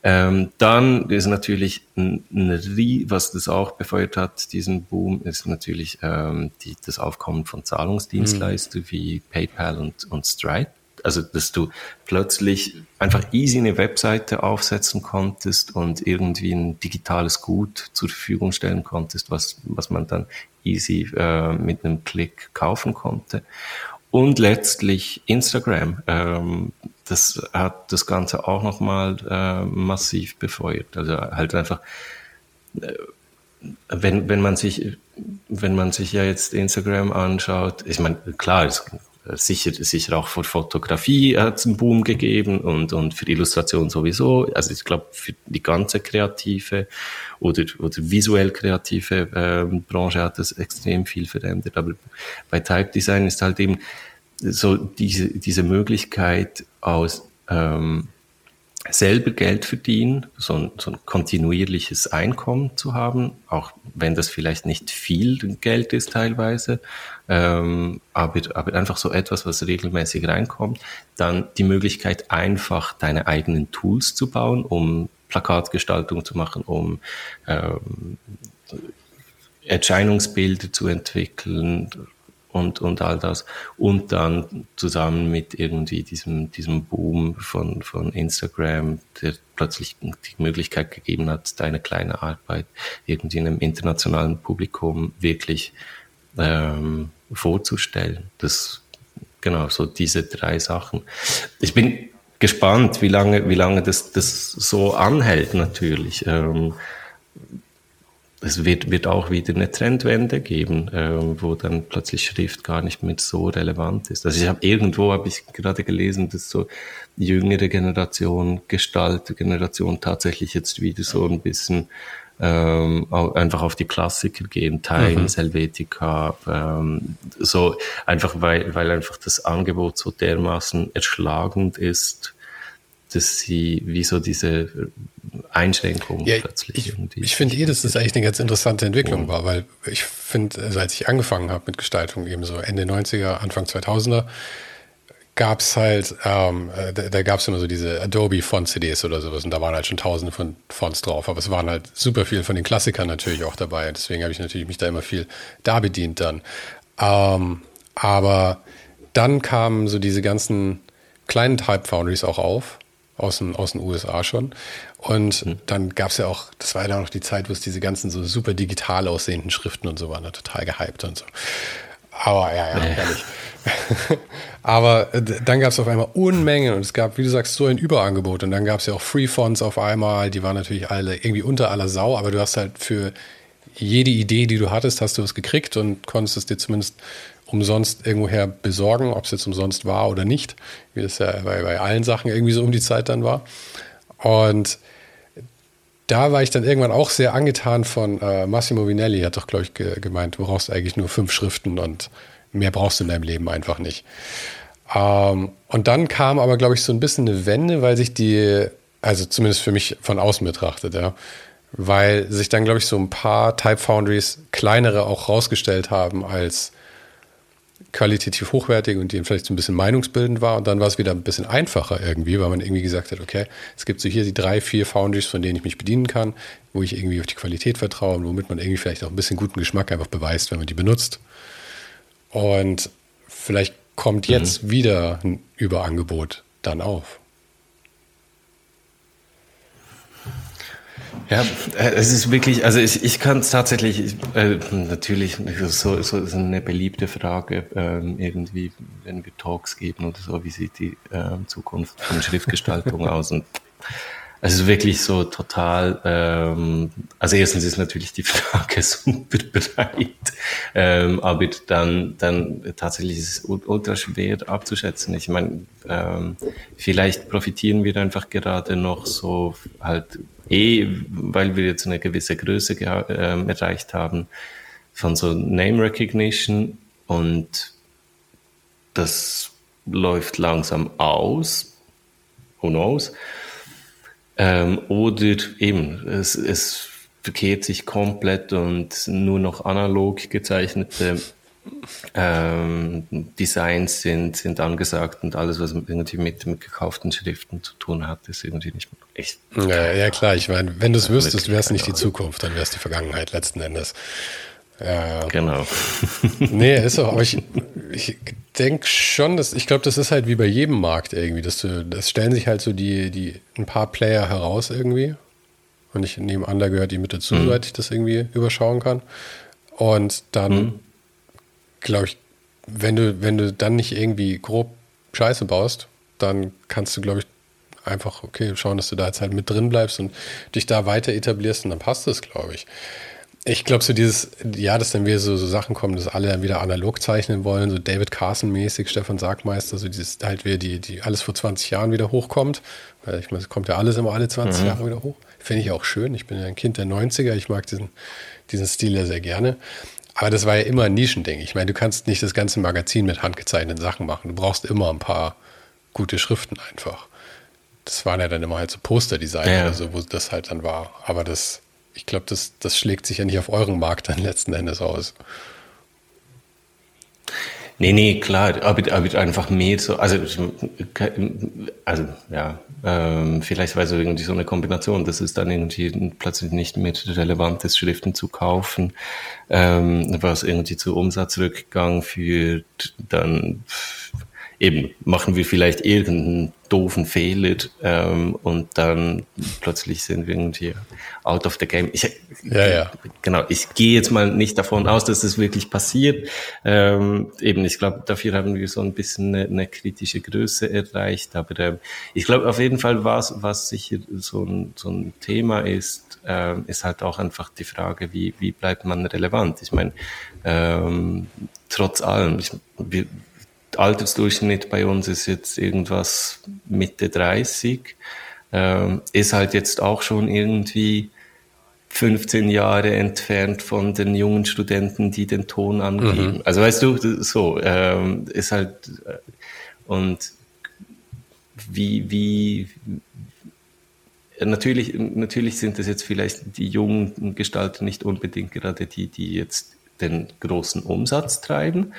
Ähm, dann ist natürlich ein, ein, was das auch befeuert hat, diesen Boom, ist natürlich ähm, die, das Aufkommen von Zahlungsdienstleistern mhm. wie PayPal und, und Stripe. Also, dass du plötzlich einfach easy eine Webseite aufsetzen konntest und irgendwie ein digitales Gut zur Verfügung stellen konntest, was, was man dann easy äh, mit einem Klick kaufen konnte. Und letztlich Instagram. Ähm, das hat das Ganze auch nochmal äh, massiv befeuert. Also halt einfach, äh, wenn, wenn man sich, wenn man sich ja jetzt Instagram anschaut, ich meine, klar, es, sicher, sicher auch für Fotografie hat es einen Boom gegeben und, und für Illustration sowieso. Also ich glaube, für die ganze kreative oder, oder visuell kreative äh, Branche hat das extrem viel verändert. Aber bei Type Design ist halt eben, so diese, diese Möglichkeit aus ähm, selber Geld verdienen, so ein, so ein kontinuierliches Einkommen zu haben, auch wenn das vielleicht nicht viel Geld ist teilweise, ähm, aber, aber einfach so etwas, was regelmäßig reinkommt, dann die Möglichkeit einfach deine eigenen Tools zu bauen, um Plakatgestaltung zu machen, um ähm, Erscheinungsbilder zu entwickeln, und, und all das. Und dann zusammen mit irgendwie diesem, diesem Boom von, von Instagram, der plötzlich die Möglichkeit gegeben hat, deine kleine Arbeit irgendwie einem internationalen Publikum wirklich ähm, vorzustellen. Das, genau, so diese drei Sachen. Ich bin gespannt, wie lange, wie lange das, das so anhält, natürlich. Ähm, es wird, wird auch wieder eine Trendwende geben, äh, wo dann plötzlich Schrift gar nicht mehr so relevant ist. Also ich habe irgendwo habe ich gerade gelesen, dass so jüngere Generation, Gestaltgeneration tatsächlich jetzt wieder so ein bisschen ähm, einfach auf die Klassiker gehen, Times, mhm. Helvetica, ähm, so einfach weil, weil einfach das Angebot so dermaßen erschlagend ist, dass sie wie so diese Einschränkungen ja, plötzlich ich, irgendwie. Ich finde eh, dass das eigentlich eine ganz interessante Entwicklung war, weil ich finde, also als ich angefangen habe mit Gestaltung, eben so Ende 90er, Anfang 2000er, gab es halt, ähm, äh, da, da gab es immer so diese Adobe Font-CDs oder sowas und da waren halt schon tausende von Fonts drauf, aber es waren halt super viel von den Klassikern natürlich auch dabei, deswegen habe ich natürlich mich da immer viel da bedient dann. Ähm, aber dann kamen so diese ganzen kleinen Type Foundries auch auf aus den, aus den USA schon. Und mhm. dann gab es ja auch, das war ja noch die Zeit, wo es diese ganzen so super digital aussehenden Schriften und so waren, da total gehypt und so. Aber ja, ja, ehrlich. [laughs] Aber äh, dann gab es auf einmal Unmengen und es gab, wie du sagst, so ein Überangebot. Und dann gab es ja auch Free Fonts auf einmal, die waren natürlich alle irgendwie unter aller Sau, aber du hast halt für jede Idee, die du hattest, hast du was gekriegt und konntest es dir zumindest umsonst irgendwoher besorgen, ob es jetzt umsonst war oder nicht, wie das ja bei, bei allen Sachen irgendwie so um die Zeit dann war. Und da war ich dann irgendwann auch sehr angetan von äh, Massimo Vinelli, hat doch, glaube ich, ge gemeint, du brauchst eigentlich nur fünf Schriften und mehr brauchst du in deinem Leben einfach nicht. Ähm, und dann kam aber, glaube ich, so ein bisschen eine Wende, weil sich die, also zumindest für mich von außen betrachtet, ja, weil sich dann, glaube ich, so ein paar Type Foundries, kleinere auch rausgestellt haben als qualitativ hochwertig und die vielleicht so ein bisschen meinungsbildend war. Und dann war es wieder ein bisschen einfacher irgendwie, weil man irgendwie gesagt hat, okay, es gibt so hier die drei, vier Foundries, von denen ich mich bedienen kann, wo ich irgendwie auf die Qualität vertraue und womit man irgendwie vielleicht auch ein bisschen guten Geschmack einfach beweist, wenn man die benutzt. Und vielleicht kommt mhm. jetzt mhm. wieder ein Überangebot dann auf. Ja, äh, es ist wirklich, also ich, ich kann es tatsächlich, äh, natürlich, so, so ist eine beliebte Frage, ähm, irgendwie, wenn wir Talks geben oder so, wie sieht die äh, Zukunft von Schriftgestaltung aus? Und es ist wirklich so total, ähm, also erstens ist natürlich die [laughs] Frage super breit, ähm, aber dann, dann tatsächlich ist es ultra schwer abzuschätzen. Ich meine, ähm, vielleicht profitieren wir einfach gerade noch so halt eh, weil wir jetzt eine gewisse Größe äh, erreicht haben, von so Name Recognition und das läuft langsam aus. Who knows? Ähm, oder eben, es, es verkehrt sich komplett und nur noch analog gezeichnete ähm, Designs sind, sind angesagt und alles, was irgendwie mit, mit gekauften Schriften zu tun hat, ist irgendwie nicht mehr echt. Ja, ja klar, ich meine, wenn du es wüsstest, wäre es nicht die Zukunft, dann wäre es die Vergangenheit letzten Endes. Ja. Genau. [laughs] nee, ist auch, aber ich, ich denke schon, dass, ich glaube, das ist halt wie bei jedem Markt irgendwie, dass du, das stellen sich halt so die, die, ein paar Player heraus irgendwie. Und ich nehme an, da gehört die mit dazu, mhm. soweit ich das irgendwie überschauen kann. Und dann mhm glaube ich, wenn du, wenn du dann nicht irgendwie grob Scheiße baust, dann kannst du, glaube ich, einfach, okay, schauen, dass du da jetzt halt mit drin bleibst und dich da weiter etablierst und dann passt es, glaube ich. Ich glaube, so dieses, ja, dass dann wieder so, so Sachen kommen, dass alle dann wieder analog zeichnen wollen, so David Carson-mäßig, Stefan Sargmeister, so dieses halt wieder, die, die alles vor 20 Jahren wieder hochkommt. Weil ich meine, es kommt ja alles immer alle 20 mhm. Jahre wieder hoch. Finde ich auch schön. Ich bin ja ein Kind der 90er, ich mag diesen, diesen Stil ja sehr gerne. Aber das war ja immer ein Nischending. Ich meine, du kannst nicht das ganze Magazin mit handgezeichneten Sachen machen. Du brauchst immer ein paar gute Schriften einfach. Das waren ja dann immer halt so Posterdesign ja. oder so, wo das halt dann war. Aber das, ich glaube, das, das schlägt sich ja nicht auf euren Markt dann letzten Endes aus. Nee, nee, klar, aber, aber einfach mehr so, also, also ja, ähm, vielleicht war es irgendwie so eine Kombination, dass es dann irgendwie plötzlich nicht mehr relevant ist, Schriften zu kaufen, ähm, was irgendwie zu Umsatzrückgang führt, dann eben machen wir vielleicht irgendeinen doofen Fehler ähm, und dann plötzlich sind wir irgendwie out of the game. Ich, ja, ja. Genau, ich gehe jetzt mal nicht davon aus, dass das wirklich passiert. Ähm, eben, ich glaube, dafür haben wir so ein bisschen eine, eine kritische Größe erreicht. Aber ähm, ich glaube auf jeden Fall, was, was sicher so ein, so ein Thema ist, ähm, ist halt auch einfach die Frage, wie, wie bleibt man relevant? Ich meine, ähm, trotz allem, ich, wir, Altersdurchschnitt bei uns ist jetzt irgendwas Mitte 30. Ähm, ist halt jetzt auch schon irgendwie 15 Jahre entfernt von den jungen Studenten, die den Ton angeben. Mhm. Also weißt du, so ähm, ist halt äh, und wie wie natürlich natürlich sind es jetzt vielleicht die jungen Gestalter nicht unbedingt gerade die, die jetzt den großen Umsatz treiben,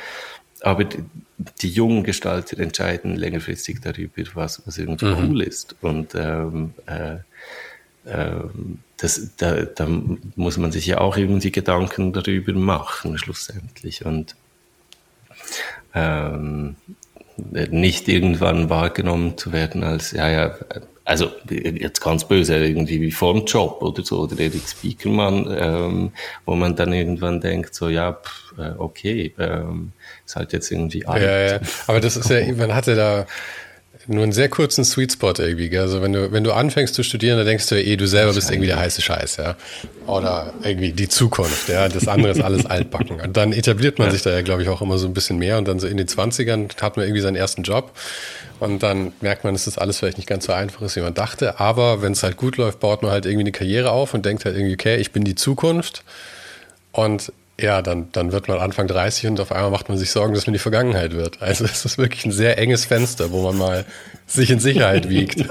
aber die, die, jungen Gestalter entscheiden längerfristig darüber, was, was irgendwie mhm. cool ist. Und ähm, äh, äh, das, da, da muss man sich ja auch irgendwie Gedanken darüber machen, schlussendlich. Und ähm, nicht irgendwann wahrgenommen zu werden als, ja, ja, also jetzt ganz böse, irgendwie wie vor dem Job oder so, oder Erik Spiekermann, ähm, wo man dann irgendwann denkt, so, ja, pff, äh, okay, ähm, halt jetzt irgendwie alt. Ja, ja, aber das ist ja, [laughs] man hatte da nur einen sehr kurzen Sweet Spot irgendwie. Also wenn du, wenn du anfängst zu studieren, dann denkst du ja eh, du selber bist irgendwie der heiße Scheiß, ja. Oder irgendwie die Zukunft, ja. Das andere ist alles altbacken. Und dann etabliert man ja. sich da ja, glaube ich, auch immer so ein bisschen mehr. Und dann so in den 20ern hat man irgendwie seinen ersten Job. Und dann merkt man, dass das alles vielleicht nicht ganz so einfach ist, wie man dachte. Aber wenn es halt gut läuft, baut man halt irgendwie eine Karriere auf und denkt halt irgendwie, okay, ich bin die Zukunft. Und ja, dann, dann wird man Anfang 30 und auf einmal macht man sich Sorgen, dass man die Vergangenheit wird. Also es ist wirklich ein sehr enges Fenster, wo man mal sich in Sicherheit wiegt. [laughs] [laughs]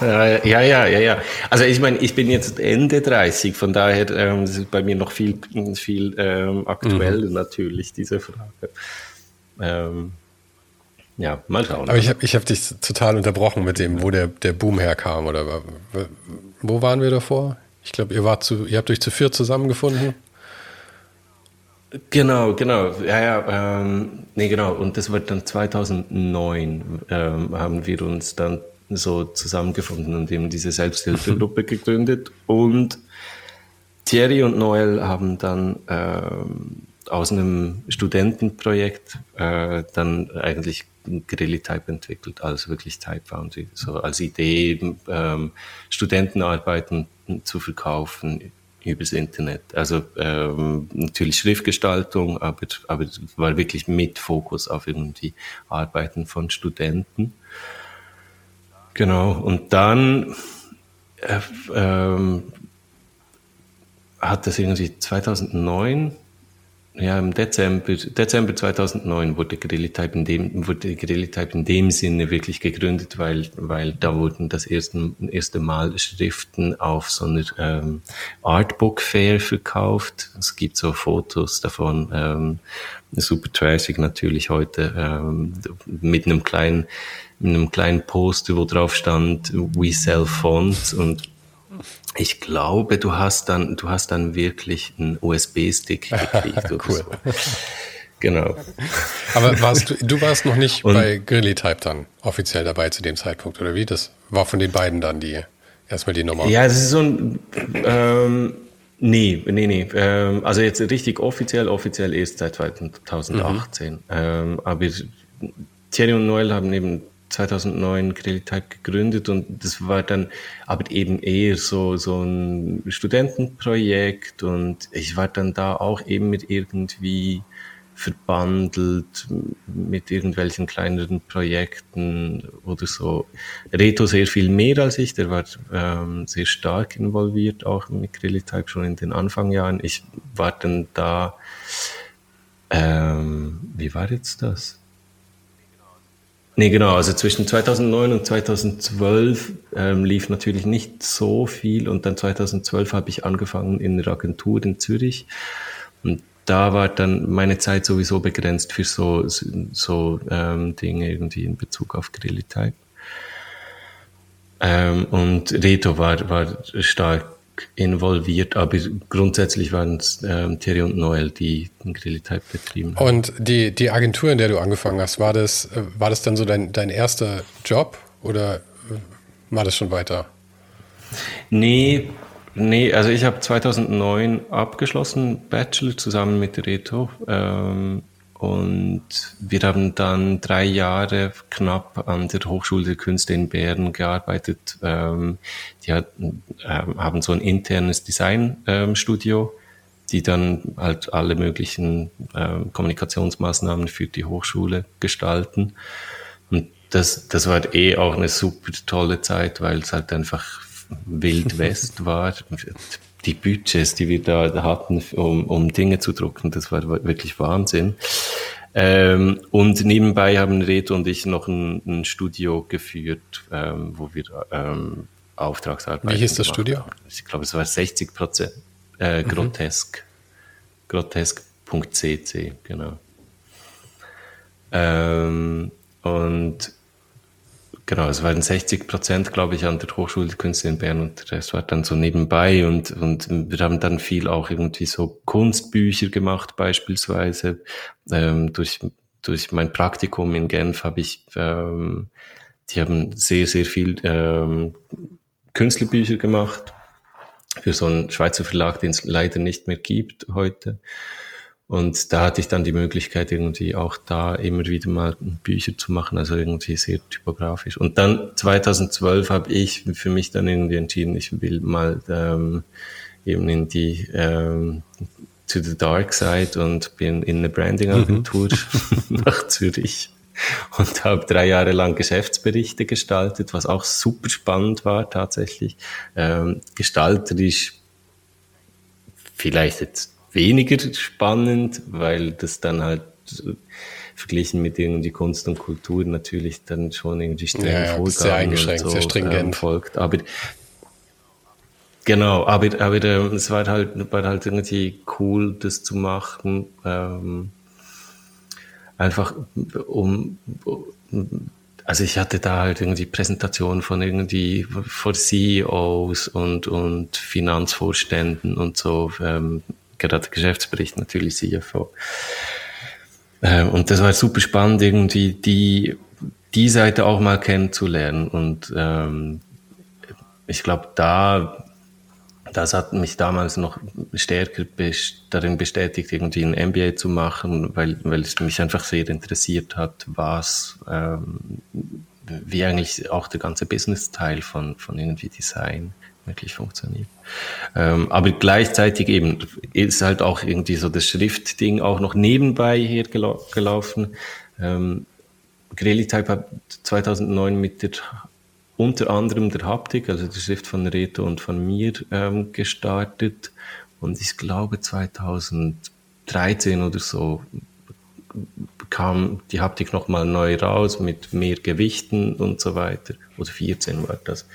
Ja, ja, ja, ja. Also ich meine, ich bin jetzt Ende 30, von daher ähm, ist bei mir noch viel, viel ähm, aktuell mhm. natürlich, diese Frage. Ähm, ja, mal schauen. Aber ich habe ich hab dich total unterbrochen mit dem, wo der, der Boom herkam. Oder wo waren wir davor? Ich glaube, ihr wart zu, ihr habt euch zu viert zusammengefunden. Genau, genau. Ja, ja, ähm, nee, genau. Und das war dann 2009, ähm, haben wir uns dann so zusammengefunden und eben diese Selbsthilfegruppe [laughs] gegründet. Und Thierry und Noel haben dann ähm, aus einem Studentenprojekt äh, dann eigentlich Grilli-Type entwickelt, also wirklich Type Foundry, so als Idee, ähm, Studentenarbeiten zu verkaufen übers Internet. Also ähm, natürlich Schriftgestaltung, aber, aber war wirklich mit Fokus auf irgendwie Arbeiten von Studenten. Genau, und dann äh, ähm, hat das irgendwie 2009 ja, im Dezember, Dezember 2009 wurde Grillitype in dem, wurde Grillitype in dem Sinne wirklich gegründet, weil, weil da wurden das erste, erste Mal Schriften auf so einer ähm, Artbook Fair verkauft. Es gibt so Fotos davon, ähm, super trashig natürlich heute, ähm, mit einem kleinen, mit einem kleinen Poster, wo drauf stand, we sell fonts und ich glaube, du hast dann, du hast dann wirklich einen USB-Stick [laughs] gekriegt cool. Genau. Aber warst du, du warst noch nicht Und, bei Grilly-Type dann offiziell dabei zu dem Zeitpunkt, oder wie? Das war von den beiden dann die, erstmal die Nummer. Ja, das ist so ein, ähm, nee, nee, nee. Ähm, also jetzt richtig offiziell, offiziell erst seit 2018. Mhm. Ähm, aber Thierry und Noel haben eben 2009 Grilltype gegründet und das war dann aber eben eher so, so ein Studentenprojekt und ich war dann da auch eben mit irgendwie verbandelt mit irgendwelchen kleineren Projekten oder so. Reto sehr viel mehr als ich, der war ähm, sehr stark involviert auch mit Grilltype schon in den Anfangjahren. Ich war dann da, ähm, wie war jetzt das? Nee, genau. Also zwischen 2009 und 2012 ähm, lief natürlich nicht so viel und dann 2012 habe ich angefangen in der Agentur in Zürich und da war dann meine Zeit sowieso begrenzt für so, so ähm, Dinge irgendwie in Bezug auf Grillitype. Ähm, und Reto war, war stark involviert, aber grundsätzlich waren es ähm, Thierry und Noel, die den Grillitype betrieben haben. Und die, die Agentur, in der du angefangen hast, war das, äh, war das dann so dein, dein erster Job oder äh, war das schon weiter? Nee, nee, also ich habe 2009 abgeschlossen, Bachelor zusammen mit Reto. Ähm, und wir haben dann drei Jahre knapp an der Hochschule der Künste in Bern gearbeitet. Ähm, die hatten, ähm, haben so ein internes Designstudio, ähm, die dann halt alle möglichen ähm, Kommunikationsmaßnahmen für die Hochschule gestalten. Und das, das war eh auch eine super tolle Zeit, weil es halt einfach Wild [laughs] West war die Budgets, die wir da hatten, um, um Dinge zu drucken, das war wirklich Wahnsinn. Ähm, und nebenbei haben Reto und ich noch ein, ein Studio geführt, ähm, wo wir ähm, Auftragsarbeit. Wie hieß das Studio? Haben. Ich glaube, es war 60 Prozent äh, mhm. grotesk. Grotesk.cc, genau. Ähm, und Genau, es waren 60 Prozent, glaube ich, an der Hochschule der Künste in Bern und das war dann so nebenbei und, und wir haben dann viel auch irgendwie so Kunstbücher gemacht beispielsweise. Ähm, durch, durch mein Praktikum in Genf habe ich, ähm, die haben sehr, sehr viel ähm, Künstlerbücher gemacht für so einen Schweizer Verlag, den es leider nicht mehr gibt heute. Und da hatte ich dann die Möglichkeit, irgendwie auch da immer wieder mal Bücher zu machen, also irgendwie sehr typografisch. Und dann 2012 habe ich für mich dann irgendwie entschieden, ich will mal ähm, eben in die ähm, to the dark side und bin in eine Branding-Agentur mhm. [laughs] nach Zürich und habe drei Jahre lang Geschäftsberichte gestaltet, was auch super spannend war tatsächlich. Ähm, gestalterisch vielleicht jetzt weniger spannend, weil das dann halt verglichen mit irgendwie Kunst und Kultur natürlich dann schon irgendwie streng Ja, ja, sehr eingeschränkt, so, sehr stringent. ähm, folgt. Aber genau, aber, aber äh, es war halt, war halt irgendwie cool, das zu machen. Ähm, einfach um, also ich hatte da halt irgendwie Präsentationen von irgendwie vor CEOs und, und Finanzvorständen und so, ähm, gerade Geschäftsbericht natürlich CFO. Ähm, und das war super spannend, irgendwie die, die Seite auch mal kennenzulernen. Und ähm, ich glaube, da das hat mich damals noch stärker best darin bestätigt, irgendwie ein MBA zu machen, weil, weil es mich einfach sehr interessiert hat, was, ähm, wie eigentlich auch der ganze Business-Teil von, von irgendwie Design wirklich funktioniert. Ähm, aber gleichzeitig eben ist halt auch irgendwie so das Schriftding auch noch nebenbei hier gelau gelaufen. Ähm, Grelli-Type hat 2009 mit der unter anderem der Haptik, also die Schrift von Reto und von mir ähm, gestartet. Und ich glaube 2013 oder so kam die Haptik nochmal neu raus mit mehr Gewichten und so weiter. Oder 14 war das.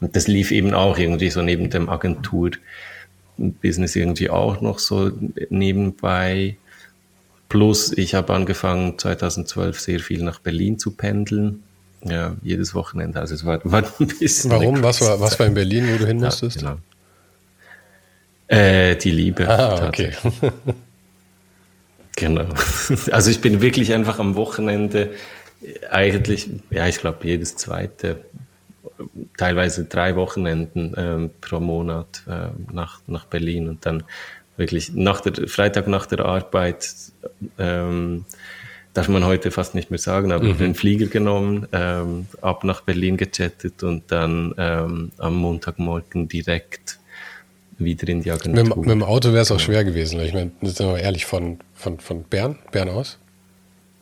Und das lief eben auch irgendwie so neben dem Agentur-Business irgendwie auch noch so nebenbei. Plus ich habe angefangen 2012 sehr viel nach Berlin zu pendeln ja, jedes Wochenende. Also es war, war ein bisschen. Warum? Was war, was war in Berlin, wo du hin musstest? Ja, genau. äh, die Liebe. Ah, okay. [laughs] genau. [laughs] Also ich bin wirklich einfach am Wochenende eigentlich, ja, ich glaube jedes zweite, teilweise drei Wochenenden ähm, pro Monat äh, nach, nach Berlin und dann wirklich nach der Freitag nach der Arbeit ähm, darf man heute fast nicht mehr sagen, aber mhm. den Flieger genommen, ähm, ab nach Berlin gechattet und dann ähm, am Montagmorgen direkt wieder in die Agentur. Mit, mit dem Auto wäre es auch schwer gewesen. Ich meine, sind wir mal ehrlich, von, von, von Bern, Bern aus?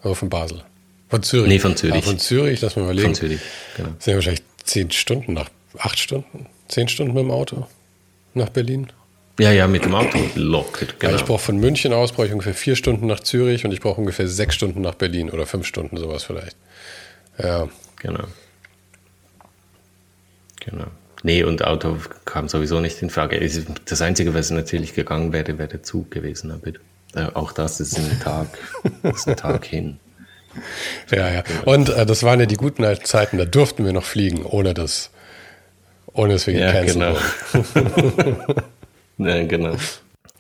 Oder von Basel? Von Zürich? Nee, von Zürich. Ja, von Zürich, lass mal überlegen. Von Zürich, genau. Sind ja wahrscheinlich zehn Stunden nach, acht Stunden, zehn Stunden mit dem Auto nach Berlin? Ja, ja, mit dem Auto locker. Genau. Ja, ich brauche von München aus brauche ich ungefähr vier Stunden nach Zürich und ich brauche ungefähr sechs Stunden nach Berlin oder fünf Stunden, sowas vielleicht. Ja. Genau. Genau. Nee, und Auto kam sowieso nicht in Frage. Das Einzige, was natürlich gegangen wäre, wäre der Zug gewesen. Aber äh, auch das ist ein Tag, ist ein Tag hin. Ja, ja. Und äh, das waren ja die guten alten Zeiten, da durften wir noch fliegen, ohne das, ohne dass wir [laughs] ja, genau. Ja, genau.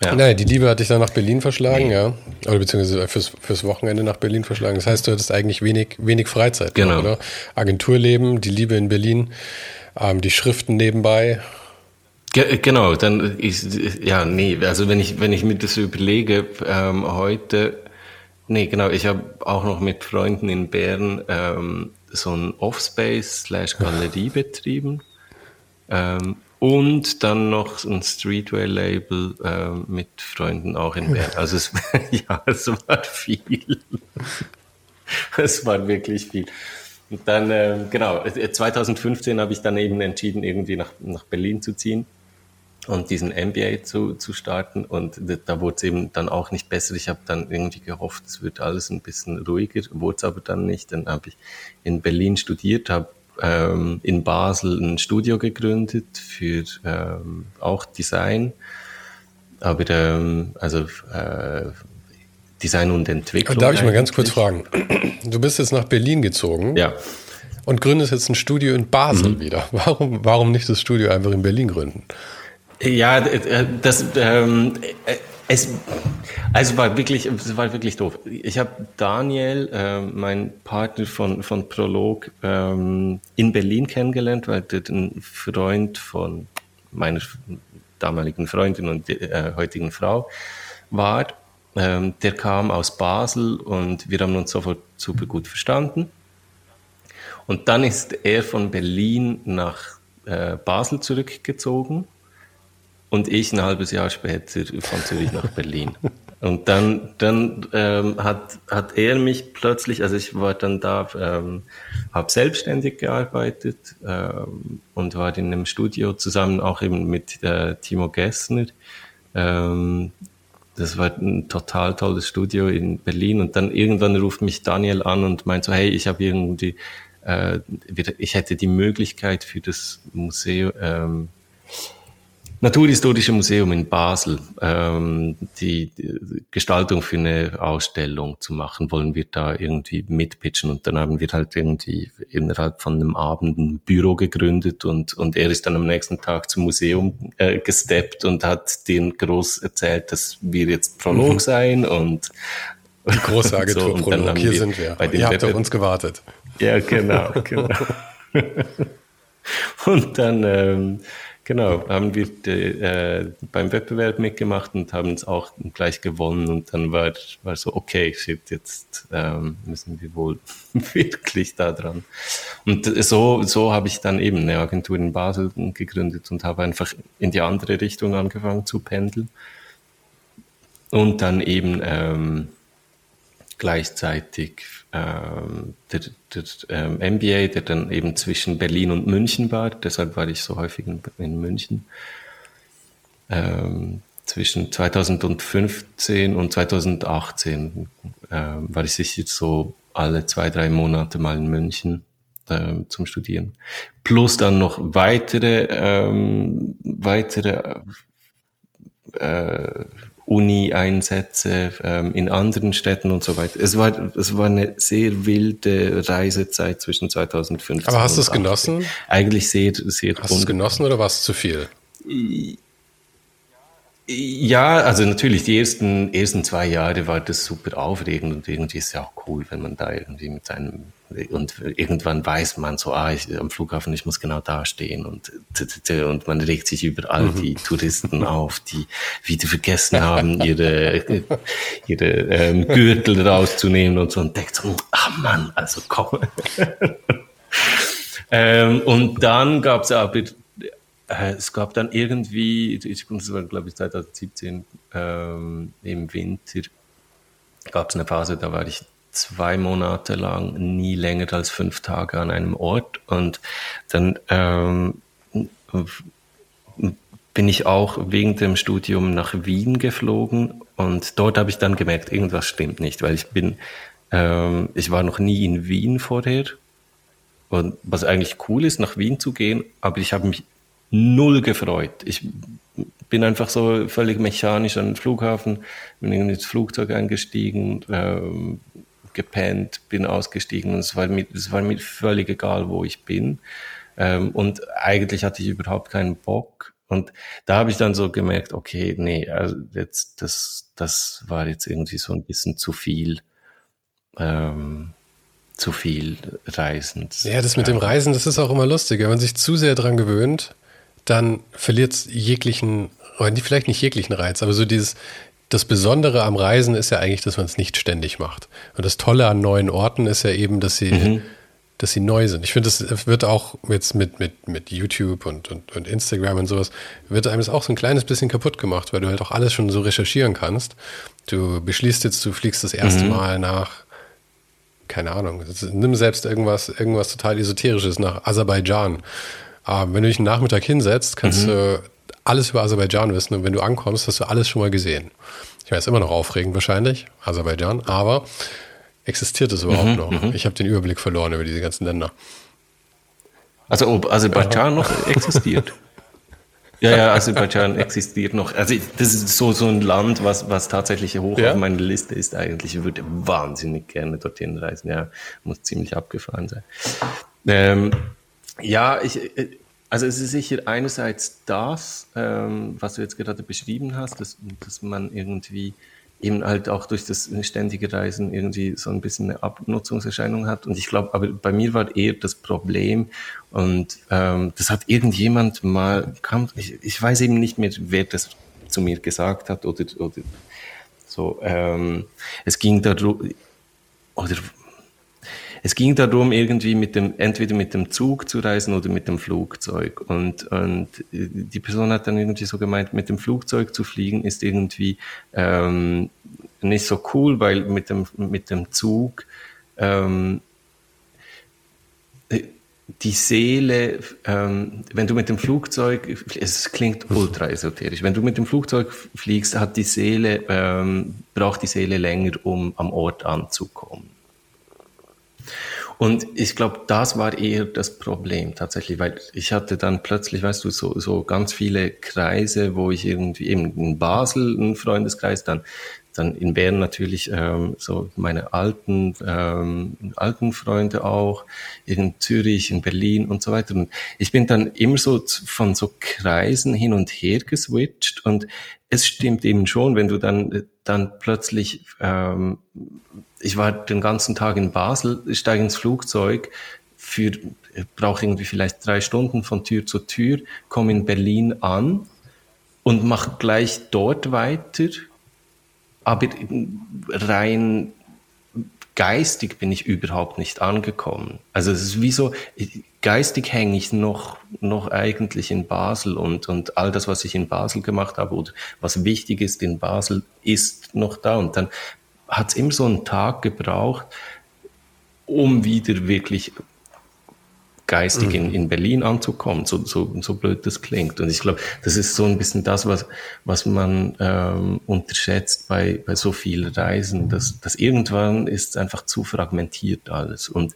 Ja. Naja, die Liebe hat dich dann nach Berlin verschlagen, nee. ja. Oder beziehungsweise fürs, fürs Wochenende nach Berlin verschlagen. Das heißt, du hattest eigentlich wenig, wenig Freizeit, genau. oder? Agenturleben, die Liebe in Berlin, ähm, die Schriften nebenbei. Ge genau, dann ist, ja, nee, also wenn ich, wenn ich mir das überlege, ähm, heute, nee, genau, ich habe auch noch mit Freunden in Bern ähm, so ein Offspace slash Galerie betrieben. Ähm, und dann noch ein Streetwear-Label äh, mit Freunden auch in Bern. Also es, [laughs] ja, es war viel. [laughs] es war wirklich viel. Und dann, äh, genau, 2015 habe ich dann eben entschieden, irgendwie nach, nach Berlin zu ziehen und diesen MBA zu, zu starten. Und da wurde es eben dann auch nicht besser. Ich habe dann irgendwie gehofft, es wird alles ein bisschen ruhiger, wurde es aber dann nicht. Dann habe ich in Berlin studiert, habe ähm, in Basel ein Studio gegründet für ähm, auch Design, aber ähm, also äh, Design und Entwicklung. Darf ich mal ganz kurz fragen? Du bist jetzt nach Berlin gezogen. Ja. Und gründest jetzt ein Studio in Basel mhm. wieder. Warum, warum nicht das Studio einfach in Berlin gründen? Ja, das, ähm, es, also war wirklich, es war wirklich doof. Ich habe Daniel, äh, mein Partner von, von Prolog, ähm, in Berlin kennengelernt, weil der ein Freund von meiner damaligen Freundin und äh, heutigen Frau war. Ähm, der kam aus Basel und wir haben uns sofort super gut verstanden. Und dann ist er von Berlin nach äh, Basel zurückgezogen und ich ein halbes Jahr später von Zürich nach Berlin. [laughs] Und dann, dann ähm, hat, hat er mich plötzlich, also ich war dann da, ähm, habe selbstständig gearbeitet ähm, und war in einem Studio zusammen auch eben mit äh, Timo Gessner. Ähm, das war ein total tolles Studio in Berlin. Und dann irgendwann ruft mich Daniel an und meint so, hey, ich habe irgendwie, äh, ich hätte die Möglichkeit für das Museum, ähm, Naturhistorische Museum in Basel ähm, die, die, Gestaltung für eine Ausstellung zu machen, wollen wir da irgendwie mitpitchen und dann haben wir halt irgendwie innerhalb von einem Abend ein Büro gegründet und, und er ist dann am nächsten Tag zum Museum äh, gesteppt und hat den groß erzählt, dass wir jetzt Prolog mhm. seien und die große Agentur [laughs] so, Prolog, hier sind wir. Bei den Ihr habt auf uns gewartet. Ja, genau, genau. [laughs] und dann ähm, Genau, haben wir äh, beim Wettbewerb mitgemacht und haben es auch gleich gewonnen und dann war, war so, okay, shit, jetzt ähm, müssen wir wohl [laughs] wirklich da dran. Und so, so habe ich dann eben eine Agentur in Basel gegründet und habe einfach in die andere Richtung angefangen zu pendeln. Und dann eben ähm, gleichzeitig ähm, der, der ähm, MBA, der dann eben zwischen Berlin und München war. Deshalb war ich so häufig in, in München. Ähm, zwischen 2015 und 2018 ähm, war ich sicher so alle zwei, drei Monate mal in München ähm, zum Studieren. Plus dann noch weitere, ähm, weitere äh, Uni-Einsätze ähm, in anderen Städten und so weiter. Es war, es war eine sehr wilde Reisezeit zwischen 2015 Aber hast du es genossen? Eigentlich sehr, sehr Hast du es genossen oder war es zu viel? Ja, also natürlich, die ersten, ersten zwei Jahre war das super aufregend und irgendwie ist ja auch cool, wenn man da irgendwie mit seinem, und irgendwann weiß man so, ah, ich, am Flughafen, ich muss genau da stehen und, und man regt sich über all die mhm. Touristen auf, die wieder vergessen haben, [laughs] ihre, ihre ähm, Gürtel rauszunehmen und so und denkt so, ah Mann, also komm. [laughs] ähm, und dann gab es aber äh, es gab dann irgendwie, ich, das war glaube ich 2017 ähm, im Winter, gab es eine Phase, da war ich zwei Monate lang nie länger als fünf Tage an einem Ort. Und dann ähm, bin ich auch wegen dem Studium nach Wien geflogen. Und dort habe ich dann gemerkt, irgendwas stimmt nicht, weil ich bin, ähm, ich war noch nie in Wien vorher. Und was eigentlich cool ist, nach Wien zu gehen, aber ich habe mich null gefreut. Ich bin einfach so völlig mechanisch an den Flughafen, bin ins Flugzeug eingestiegen, ähm, gepennt, bin ausgestiegen und es war mir, es war mir völlig egal, wo ich bin. Ähm, und eigentlich hatte ich überhaupt keinen Bock. Und da habe ich dann so gemerkt, okay, nee, also jetzt, das, das war jetzt irgendwie so ein bisschen zu viel. Ähm, zu viel Reisen. Ja, das mit dem Reisen, das ist auch immer lustig. Wenn man sich zu sehr dran gewöhnt, dann verliert es jeglichen, oder vielleicht nicht jeglichen Reiz, aber so dieses, das Besondere am Reisen ist ja eigentlich, dass man es nicht ständig macht. Und das Tolle an neuen Orten ist ja eben, dass sie, mhm. dass sie neu sind. Ich finde, das wird auch jetzt mit, mit, mit YouTube und, und, und Instagram und sowas, wird einem das auch so ein kleines bisschen kaputt gemacht, weil du halt auch alles schon so recherchieren kannst. Du beschließt jetzt, du fliegst das erste mhm. Mal nach, keine Ahnung, nimm selbst irgendwas, irgendwas total Esoterisches nach Aserbaidschan aber ah, wenn du dich einen Nachmittag hinsetzt, kannst mhm. du alles über Aserbaidschan wissen und wenn du ankommst, hast du alles schon mal gesehen. Ich weiß, immer noch aufregend wahrscheinlich, Aserbaidschan, aber existiert es überhaupt mhm, noch? Mhm. Ich habe den Überblick verloren über diese ganzen Länder. Also ob Aserbaidschan ja. noch existiert? [laughs] Ja, ja, Aserbaidschan existiert noch. Also das ist so, so ein Land, was, was tatsächlich hoch ja? auf meiner Liste ist eigentlich. Ich würde wahnsinnig gerne dorthin reisen. Ja, muss ziemlich abgefahren sein. Ähm, ja, ich, äh, also es ist sicher einerseits das, ähm, was du jetzt gerade beschrieben hast, dass, dass man irgendwie eben halt auch durch das ständige Reisen irgendwie so ein bisschen eine Abnutzungserscheinung hat. Und ich glaube, aber bei mir war eher das Problem, und ähm, das hat irgendjemand mal, kam, ich, ich weiß eben nicht mehr, wer das zu mir gesagt hat oder, oder so, ähm, es ging darum, oder es ging darum, irgendwie mit dem, entweder mit dem Zug zu reisen oder mit dem Flugzeug. Und, und die Person hat dann irgendwie so gemeint, mit dem Flugzeug zu fliegen ist irgendwie ähm, nicht so cool, weil mit dem, mit dem Zug ähm, die Seele, ähm, wenn du mit dem Flugzeug, es klingt ultra esoterisch, wenn du mit dem Flugzeug fliegst, hat die Seele, ähm, braucht die Seele länger, um am Ort anzukommen. Und ich glaube, das war eher das Problem tatsächlich, weil ich hatte dann plötzlich, weißt du, so, so ganz viele Kreise, wo ich irgendwie eben in Basel einen Freundeskreis, dann dann in Bern natürlich ähm, so meine alten, ähm, alten Freunde auch, in Zürich, in Berlin und so weiter. Und ich bin dann immer so von so Kreisen hin und her geswitcht und es stimmt eben schon, wenn du dann, dann plötzlich, ähm, ich war den ganzen Tag in Basel, steige ins Flugzeug, für, brauche irgendwie vielleicht drei Stunden von Tür zu Tür, komme in Berlin an und mache gleich dort weiter aber rein geistig bin ich überhaupt nicht angekommen. Also es ist wie so, geistig hänge ich noch, noch eigentlich in Basel und, und all das, was ich in Basel gemacht habe oder was wichtig ist in Basel, ist noch da. Und dann hat es immer so einen Tag gebraucht, um wieder wirklich geistig mhm. in, in Berlin anzukommen, so, so, so blöd das klingt. Und ich glaube, das ist so ein bisschen das, was, was man ähm, unterschätzt bei, bei so vielen Reisen, dass, dass irgendwann ist einfach zu fragmentiert alles und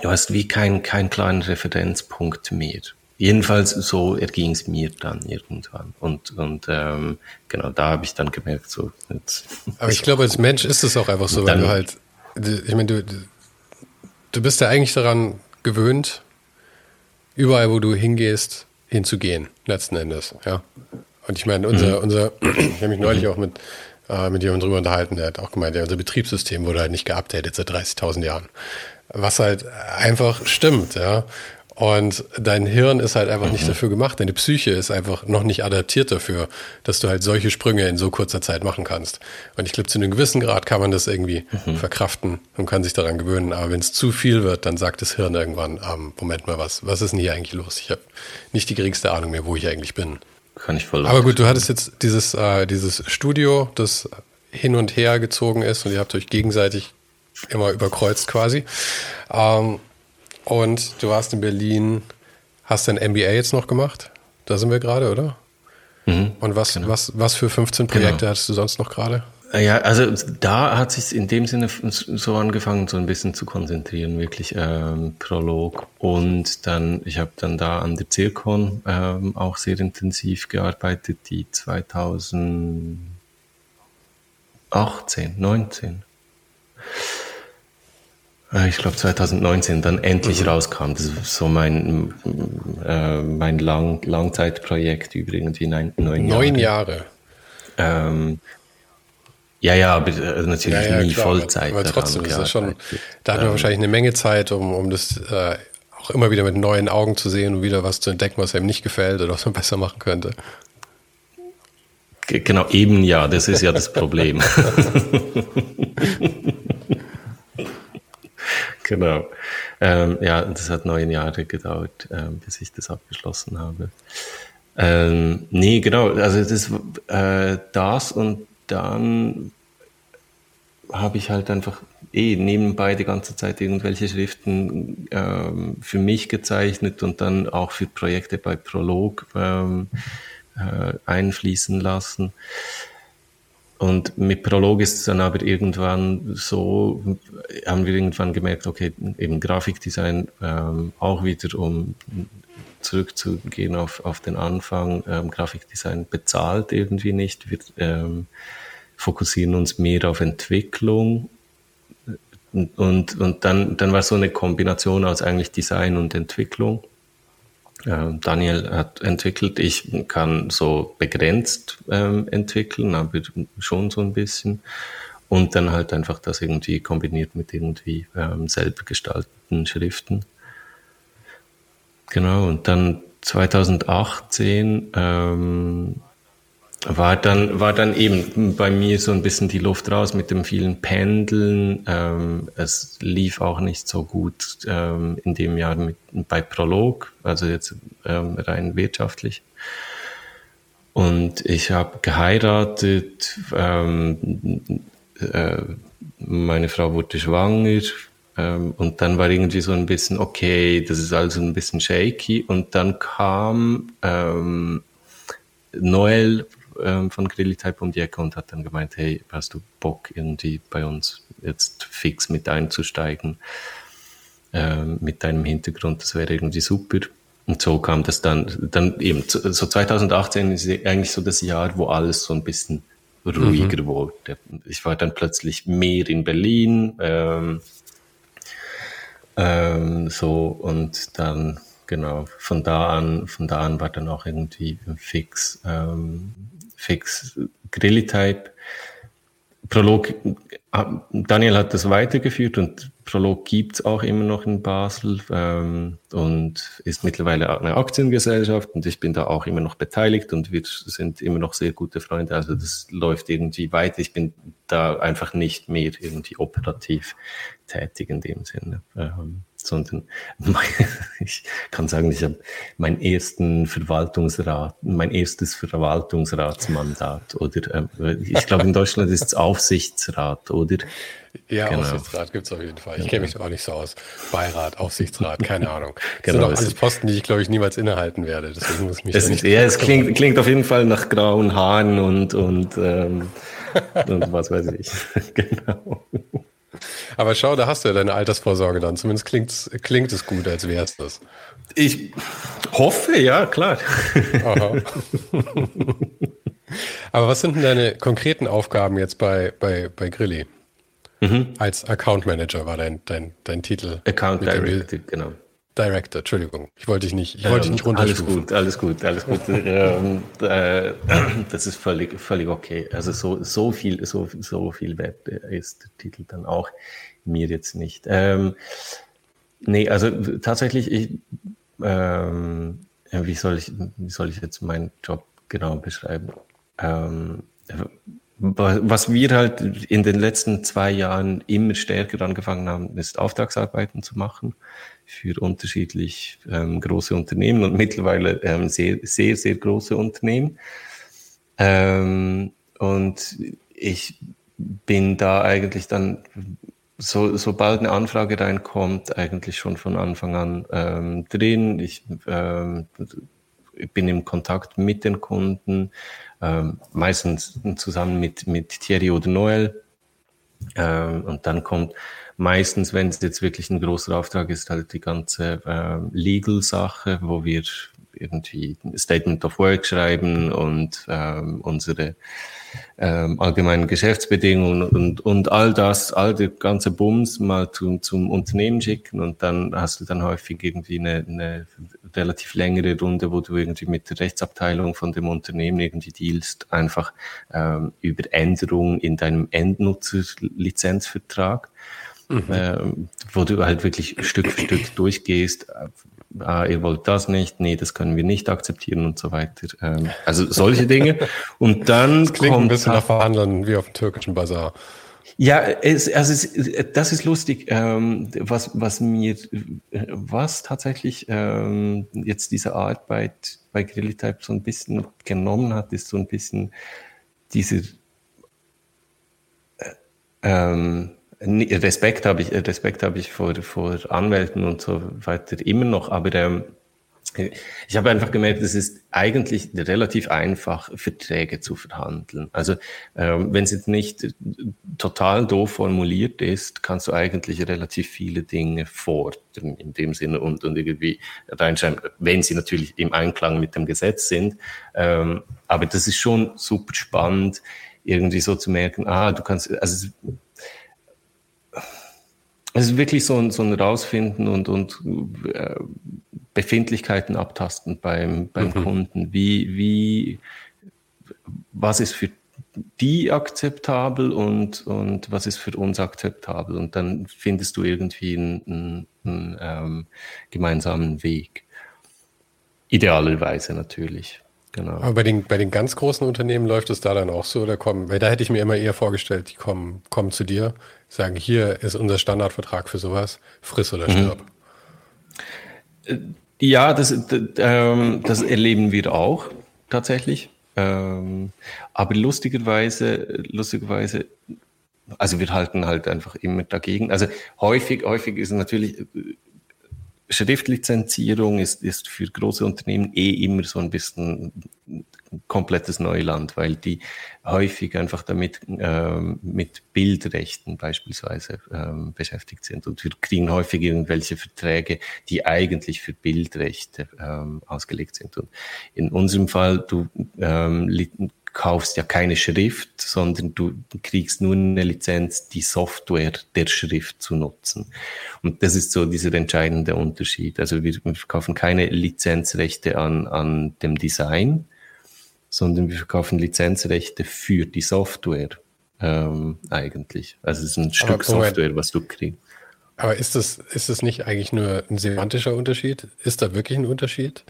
du hast wie keinen kein kleinen Referenzpunkt mehr. Jedenfalls so erging es mir dann irgendwann. Und, und ähm, genau, da habe ich dann gemerkt, so jetzt. Aber ich glaube, als Mensch ist es auch einfach so, weil du halt, ich meine, du, du bist ja eigentlich daran gewöhnt, überall, wo du hingehst, hinzugehen, letzten Endes. Ja. Und ich meine, unser, mhm. unser, [clears throat] ich habe mich neulich auch mit, äh, mit jemandem drüber unterhalten, der hat auch gemeint, ja, unser Betriebssystem wurde halt nicht geupdatet seit 30.000 Jahren. Was halt einfach stimmt, ja. Und dein Hirn ist halt einfach mhm. nicht dafür gemacht. Deine Psyche ist einfach noch nicht adaptiert dafür, dass du halt solche Sprünge in so kurzer Zeit machen kannst. Und ich glaube, zu einem gewissen Grad kann man das irgendwie mhm. verkraften und kann sich daran gewöhnen. Aber wenn es zu viel wird, dann sagt das Hirn irgendwann, ähm, Moment mal, was, was ist denn hier eigentlich los? Ich habe nicht die geringste Ahnung mehr, wo ich eigentlich bin. Kann ich voll. Aber gut, du hattest jetzt dieses, äh, dieses Studio, das hin und her gezogen ist und ihr habt euch gegenseitig immer überkreuzt quasi. Ähm, und du warst in Berlin, hast dein MBA jetzt noch gemacht? Da sind wir gerade, oder? Mhm, Und was, genau. was, was für 15 Projekte genau. hattest du sonst noch gerade? Ja, also da hat sich in dem Sinne so angefangen, so ein bisschen zu konzentrieren, wirklich ähm, Prolog. Und dann, ich habe dann da an der Zirkon ähm, auch sehr intensiv gearbeitet, die 2018, 19 äh, ich glaube 2019 dann endlich mhm. rauskam. Das ist so mein, äh, mein Lang Langzeitprojekt über irgendwie neun, neun Jahre. Neun Jahre. Ähm, ja, ja, aber äh, natürlich ja, ja, nie klar, Vollzeit. Aber, aber trotzdem ist das schon, da hat man ähm, wahrscheinlich eine Menge Zeit, um, um das äh, auch immer wieder mit neuen Augen zu sehen und wieder was zu entdecken, was einem nicht gefällt oder was man [laughs] besser machen könnte. Genau, eben ja, das ist ja das Problem. [laughs] [laughs] genau. Ähm, ja, das hat neun Jahre gedauert, ähm, bis ich das abgeschlossen habe. Ähm, nee, genau, also das, äh, das und dann habe ich halt einfach eh nebenbei die ganze Zeit irgendwelche Schriften ähm, für mich gezeichnet und dann auch für Projekte bei Prolog ähm, äh, einfließen lassen. Und mit Prolog ist es dann aber irgendwann so, haben wir irgendwann gemerkt, okay, eben Grafikdesign ähm, auch wieder, um zurückzugehen auf, auf den Anfang, ähm, Grafikdesign bezahlt irgendwie nicht. Wir ähm, fokussieren uns mehr auf Entwicklung. Und, und dann, dann war so eine Kombination aus eigentlich Design und Entwicklung. Daniel hat entwickelt, ich kann so begrenzt ähm, entwickeln, aber schon so ein bisschen. Und dann halt einfach das irgendwie kombiniert mit irgendwie ähm, selber gestalteten Schriften. Genau, und dann 2018 ähm, war dann, war dann eben bei mir so ein bisschen die Luft raus mit dem vielen Pendeln. Ähm, es lief auch nicht so gut ähm, in dem Jahr mit, bei Prolog, also jetzt ähm, rein wirtschaftlich. Und ich habe geheiratet, ähm, äh, meine Frau wurde schwanger, Ähm, und dann war irgendwie so ein bisschen, okay, das ist also ein bisschen shaky. Und dann kam ähm, Noel ähm, von Grillitype um die Ecke und hat dann gemeint, hey, hast du Bock irgendwie bei uns jetzt fix mit einzusteigen? Ähm, mit deinem Hintergrund, das wäre irgendwie super. Und so kam das dann, dann eben, so 2018 ist eigentlich so das Jahr, wo alles so ein bisschen ruhiger mhm. wurde. Ich war dann plötzlich mehr in Berlin, ähm, ähm, so und dann genau von da an, von da an war dann auch irgendwie fix, ähm, fix Grillitype. Prolog, ah, Daniel hat das weitergeführt und Prolog gibt's auch immer noch in Basel ähm, und ist mittlerweile eine Aktiengesellschaft und ich bin da auch immer noch beteiligt und wir sind immer noch sehr gute Freunde. Also das läuft irgendwie weiter. Ich bin da einfach nicht mehr irgendwie operativ tätig in dem Sinne. Ähm, sondern [laughs] ich kann sagen, ich habe meinen ersten Verwaltungsrat, mein erstes Verwaltungsratsmandat oder äh, ich glaube in Deutschland ist es Aufsichtsrat, oder? Ja, genau. Aufsichtsrat gibt es auf jeden Fall. Ich kenne mich auch nicht so aus. Beirat, Aufsichtsrat, keine [laughs] Ahnung. Das genau, sind auch alles Posten, die ich, glaube ich, niemals innehalten werde. Deswegen muss ich mich es, nicht Ja, es klingt, klingt auf jeden Fall nach grauen Haaren und, und, ähm, und was weiß ich. [laughs] genau. Aber schau, da hast du ja deine Altersvorsorge dann. Zumindest klingt, klingt es gut, als wäre es das. Ich hoffe, ja, klar. Aber was sind denn deine konkreten Aufgaben jetzt bei, bei, bei Grilli? Mhm. Als Account Manager war dein, dein, dein Titel. Account Director, genau. Director, Entschuldigung. Ich wollte dich nicht, ich wollte dich nicht runterstufen. Alles gut, alles gut, alles gut. ähm, äh, das ist völlig, völlig okay. Also so, so viel, so, so viel wert ist der Titel dann auch mir jetzt nicht. Ähm, nee, also tatsächlich, ich, ähm, wie soll ich, wie soll ich jetzt meinen Job genau beschreiben? Ähm, was wir halt in den letzten zwei Jahren immer stärker angefangen haben, ist Auftragsarbeiten zu machen für unterschiedlich ähm, große Unternehmen und mittlerweile ähm, sehr, sehr, sehr große Unternehmen. Ähm, und ich bin da eigentlich dann, so, sobald eine Anfrage reinkommt, eigentlich schon von Anfang an ähm, drin. Ich ähm, bin im Kontakt mit den Kunden, ähm, meistens zusammen mit, mit Thierry oder Noel. Und dann kommt Meistens, wenn es jetzt wirklich ein großer Auftrag ist, halt die ganze äh, Legal-Sache, wo wir irgendwie Statement of Work schreiben und ähm, unsere ähm, allgemeinen Geschäftsbedingungen und, und all das, all der ganze Bums mal zum, zum Unternehmen schicken und dann hast du dann häufig irgendwie eine, eine relativ längere Runde, wo du irgendwie mit der Rechtsabteilung von dem Unternehmen irgendwie dealst, einfach ähm, über Änderungen in deinem Endnutzer-Lizenzvertrag mhm. äh, wo du halt wirklich Stück für Stück durchgehst. Ah, ihr wollt das nicht, nee, das können wir nicht akzeptieren und so weiter. Ähm, also solche Dinge. Und dann das klingt kommt ein bisschen nach Verhandeln wie auf dem türkischen Bazar. Ja, es, also es, das ist lustig. Ähm, was, was mir, was tatsächlich ähm, jetzt diese Arbeit bei Grillitype so ein bisschen genommen hat, ist so ein bisschen diese äh, ähm, Respekt habe ich, Respekt habe ich vor, vor Anwälten und so weiter immer noch, aber ähm, ich habe einfach gemerkt, es ist eigentlich relativ einfach, Verträge zu verhandeln. Also ähm, wenn es jetzt nicht total doof formuliert ist, kannst du eigentlich relativ viele Dinge fordern in dem Sinne und, und irgendwie reinschreiben, wenn sie natürlich im Einklang mit dem Gesetz sind. Ähm, aber das ist schon super spannend, irgendwie so zu merken, ah, du kannst, also es ist wirklich so ein, so ein Rausfinden und, und äh, Befindlichkeiten abtasten beim, beim mhm. Kunden. Wie, wie, was ist für die akzeptabel und, und was ist für uns akzeptabel? Und dann findest du irgendwie einen, einen, einen ähm, gemeinsamen Weg. Idealerweise natürlich. Genau. Aber bei den, bei den ganz großen Unternehmen läuft es da dann auch so, oder kommen, weil da hätte ich mir immer eher vorgestellt, die kommen, kommen zu dir, sagen, hier ist unser Standardvertrag für sowas, friss oder mhm. stirb. Mhm. Ja, das, das, ähm, das erleben wir auch tatsächlich. Ähm, aber lustigerweise, lustigerweise also wir halten halt einfach immer dagegen. Also häufig, häufig ist natürlich Schriftlizenzierung ist, ist für große Unternehmen eh immer so ein bisschen komplettes Neuland, weil die häufig einfach damit ähm, mit Bildrechten beispielsweise ähm, beschäftigt sind. Und wir kriegen häufig irgendwelche Verträge, die eigentlich für Bildrechte ähm, ausgelegt sind. Und in unserem Fall, du ähm, kaufst ja keine Schrift, sondern du kriegst nur eine Lizenz, die Software der Schrift zu nutzen. Und das ist so dieser entscheidende Unterschied. Also wir, wir verkaufen keine Lizenzrechte an, an dem Design, sondern wir verkaufen Lizenzrechte für die Software ähm, eigentlich. Also es ist ein Stück Software, was du kriegst. Aber ist das, ist das nicht eigentlich nur ein semantischer Unterschied? Ist da wirklich ein Unterschied?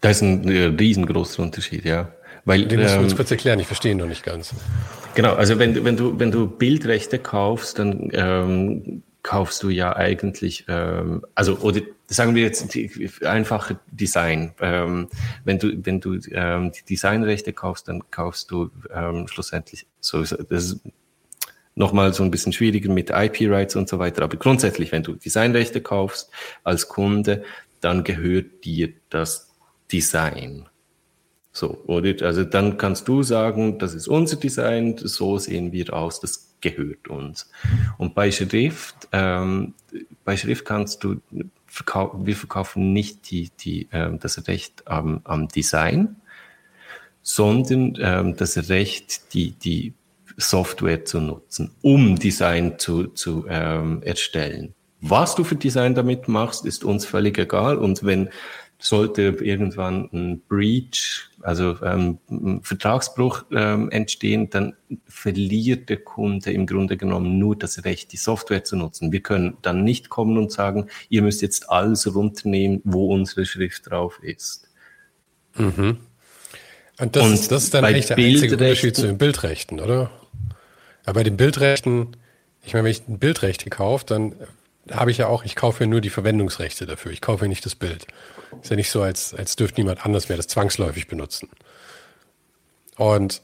Da ist ein äh, riesengroßer Unterschied, ja. Weil, Den musst du uns ähm, kurz erklären, ich verstehe ihn noch nicht ganz. Genau, also wenn, wenn, du, wenn du Bildrechte kaufst, dann ähm, kaufst du ja eigentlich, ähm, also oder sagen wir jetzt die, einfache Design. Ähm, wenn du wenn du ähm, die Designrechte kaufst, dann kaufst du ähm, schlussendlich so das ist nochmal so ein bisschen schwieriger mit IP-Rights und so weiter. Aber grundsätzlich, wenn du Designrechte kaufst als Kunde, dann gehört dir das Design. So, oder? Also dann kannst du sagen, das ist unser Design, so sehen wir aus, das gehört uns. Und bei Schrift, ähm, bei Schrift kannst du, verkau wir verkaufen nicht die, die, ähm, das Recht am, am Design, sondern ähm, das Recht, die, die Software zu nutzen, um Design zu, zu ähm, erstellen. Was du für Design damit machst, ist uns völlig egal. Und wenn sollte irgendwann ein Breach, also ähm, ein Vertragsbruch ähm, entstehen, dann verliert der Kunde im Grunde genommen nur das Recht, die Software zu nutzen. Wir können dann nicht kommen und sagen, ihr müsst jetzt alles runternehmen, wo unsere Schrift drauf ist. Mhm. Und das, und ist, das ist dann eigentlich der einzige Unterschied zu den Bildrechten, oder? Aber bei den Bildrechten, ich meine, wenn ich ein Bildrechte kaufe, dann habe ich ja auch, ich kaufe ja nur die Verwendungsrechte dafür. Ich kaufe ja nicht das Bild. Ist ja nicht so, als, als dürfte niemand anders mehr das zwangsläufig benutzen. Und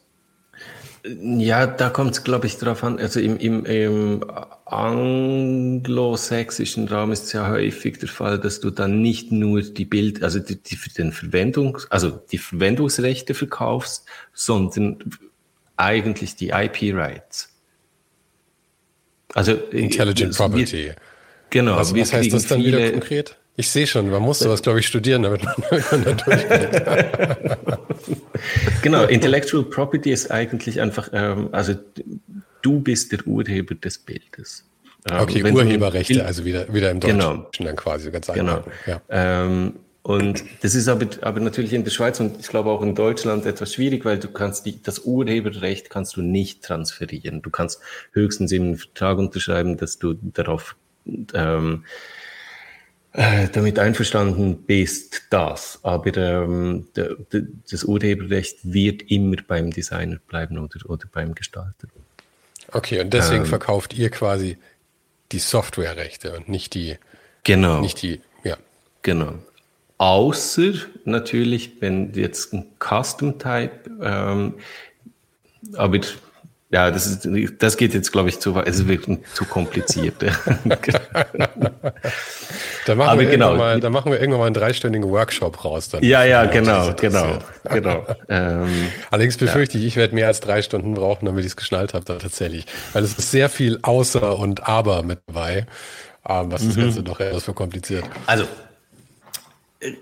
ja, da kommt es, glaube ich, darauf an. Also im, im, im anglosächsischen Raum ist es ja häufig der Fall, dass du dann nicht nur die Bild, also die, die, den Verwendungs, also die Verwendungsrechte verkaufst, sondern eigentlich die IP-Rights. Also Intelligent Property. Wir, Genau. Also, was heißt das dann wieder konkret? Ich sehe schon, man muss sowas, glaube ich, studieren, damit man, [laughs] da durchgeht. [laughs] genau, Intellectual Property ist eigentlich einfach, ähm, also du bist der Urheber des Bildes. Ähm, okay, Urheberrechte, Bild, also wieder, wieder im Deutschen genau, dann quasi ganz einfach. Genau. Ja. Ähm, und das ist aber, aber natürlich in der Schweiz und ich glaube auch in Deutschland etwas schwierig, weil du kannst die, das Urheberrecht kannst du nicht transferieren. Du kannst höchstens eben einen Vertrag unterschreiben, dass du darauf ähm, äh, damit einverstanden bist, das. Aber ähm, der, der, das Urheberrecht wird immer beim Designer bleiben oder, oder beim Gestalter. Okay, und deswegen ähm, verkauft ihr quasi die Softwarerechte und nicht die. Genau. Nicht die, ja. Genau. Außer natürlich, wenn jetzt ein Custom Type, ähm, aber ja, das, ist, das geht jetzt, glaube ich, zu weit. Es wirklich zu kompliziert. [laughs] da, machen wir genau. mal, da machen wir irgendwann mal einen dreistündigen Workshop raus. Dann. Ja, ja, genau, genau, genau. [laughs] ähm, Allerdings befürchte ja. ich, ich werde mehr als drei Stunden brauchen, damit ich es geschnallt habe, da tatsächlich. Weil es ist sehr viel Außer und Aber mit dabei, ähm, was das mhm. Ganze doch etwas verkompliziert. Also,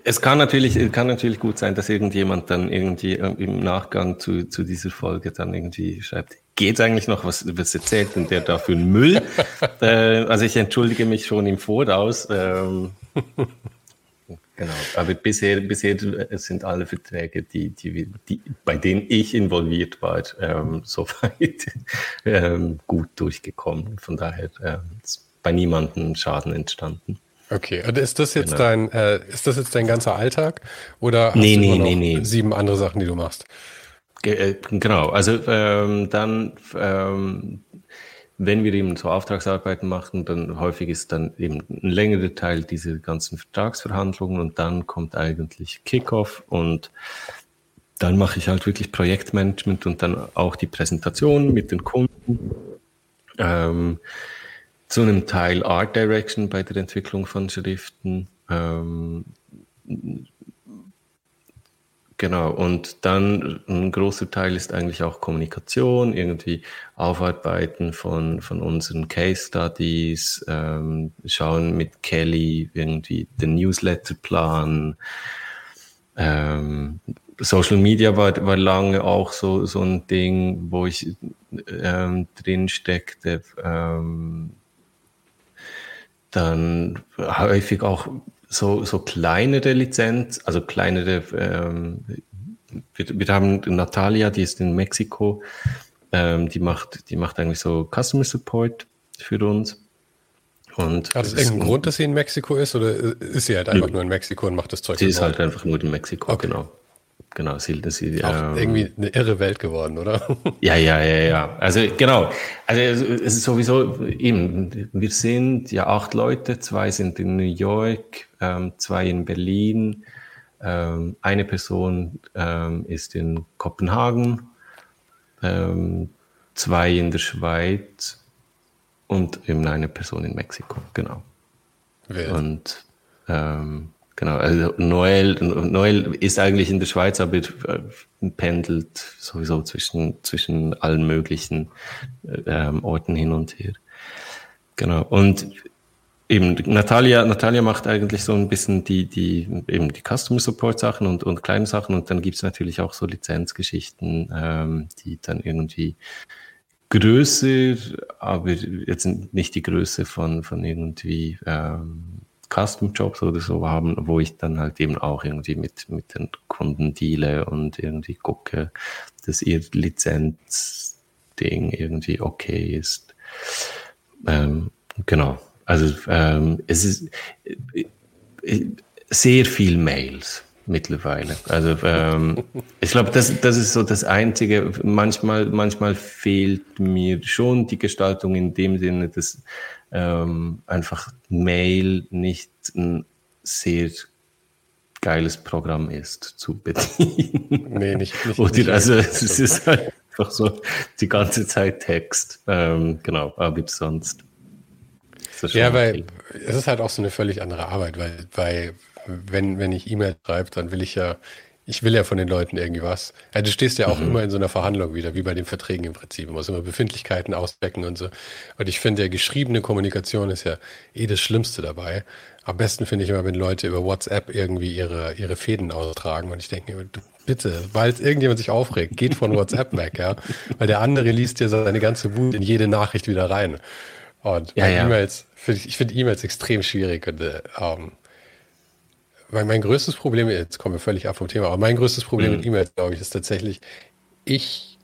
es kann natürlich, kann natürlich gut sein, dass irgendjemand dann irgendwie äh, im Nachgang zu, zu dieser Folge dann irgendwie schreibt, geht's eigentlich noch? Was, was erzählt denn der da für einen Müll? [laughs] äh, also ich entschuldige mich schon im Voraus. Ähm, genau. Aber bisher, bisher sind alle Verträge, die, die, die, bei denen ich involviert war, ähm, [laughs] soweit ähm, gut durchgekommen. Von daher äh, ist bei niemandem Schaden entstanden. Okay, und ist das jetzt genau. dein, äh, ist das jetzt dein ganzer Alltag oder hast nee, du nee, nee, nee. sieben andere Sachen, die du machst? Äh, genau, also ähm, dann, ähm, wenn wir eben so Auftragsarbeiten machen, dann häufig ist dann eben ein längerer Teil diese ganzen Vertragsverhandlungen und dann kommt eigentlich Kickoff und dann mache ich halt wirklich Projektmanagement und dann auch die Präsentation mit den Kunden Ähm, zu einem Teil Art Direction bei der Entwicklung von Schriften. Ähm, Genau, und dann ein großer Teil ist eigentlich auch Kommunikation, irgendwie Aufarbeiten von, von unseren Case Studies, ähm, schauen mit Kelly irgendwie den Newsletter-Plan. Ähm, Social Media war, war lange auch so, so ein Ding, wo ich ähm, drin steckte. Ähm, dann häufig auch so, so kleinere Lizenz, also kleinere, ähm, wir, wir haben Natalia, die ist in Mexiko, ähm, die macht, die macht eigentlich so Customer Support für uns. Und Hat es irgendeinen Grund, dass sie in Mexiko ist oder ist sie halt einfach nur in Mexiko und macht das Zeug? Sie ist halt einfach nur in Mexiko, okay. genau. Genau, sie, sie auch ähm, irgendwie eine irre Welt geworden, oder? [laughs] Ja, ja, ja, ja. Also genau. Also es ist sowieso eben. Wir sind ja acht Leute. Zwei sind in New York, ähm, zwei in Berlin. Ähm, eine Person ähm, ist in Kopenhagen, ähm, zwei in der Schweiz und eben eine Person in Mexiko. Genau. Wild. Und ähm, Genau, also Noel, Noel ist eigentlich in der Schweiz, aber äh, pendelt sowieso zwischen, zwischen allen möglichen ähm, Orten hin und her. Genau. Und eben Natalia, Natalia macht eigentlich so ein bisschen die, die, eben die Customer Support Sachen und, und kleine Sachen und dann gibt's natürlich auch so Lizenzgeschichten, ähm, die dann irgendwie größer, aber jetzt nicht die Größe von, von irgendwie ähm, Custom-Jobs oder so haben, wo ich dann halt eben auch irgendwie mit, mit den Kunden deale und irgendwie gucke, dass ihr Lizenzding irgendwie okay ist. Ähm, genau. Also ähm, es ist äh, sehr viel Mails mittlerweile. Also ähm, ich glaube, das, das ist so das Einzige. Manchmal, manchmal fehlt mir schon die Gestaltung in dem Sinne, dass ähm, einfach Mail nicht ein sehr geiles Programm ist zu bedienen. Nee, nicht. nicht Oder nicht also es ist einfach so die ganze Zeit Text. Ähm, genau, aber sonst. Ja, weil es ist halt auch so eine völlig andere Arbeit, weil, weil wenn, wenn ich E-Mail schreibe, dann will ich ja ich will ja von den Leuten irgendwie was. Ja, du stehst ja auch mhm. immer in so einer Verhandlung wieder, wie bei den Verträgen im Prinzip. Man muss immer Befindlichkeiten ausdecken und so. Und ich finde, ja, geschriebene Kommunikation ist ja eh das Schlimmste dabei. Am besten finde ich immer, wenn Leute über WhatsApp irgendwie ihre, ihre Fäden austragen. Und ich denke mir, bitte, weil irgendjemand sich aufregt, geht von WhatsApp [laughs] weg, ja. Weil der andere liest ja seine ganze Wut in jede Nachricht wieder rein. Und ja, ja. E-Mails, ich finde E-Mails extrem schwierig und äh, weil mein größtes Problem, jetzt kommen wir völlig ab vom Thema, aber mein größtes Problem mhm. mit E-Mails, glaube ich, ist tatsächlich, ich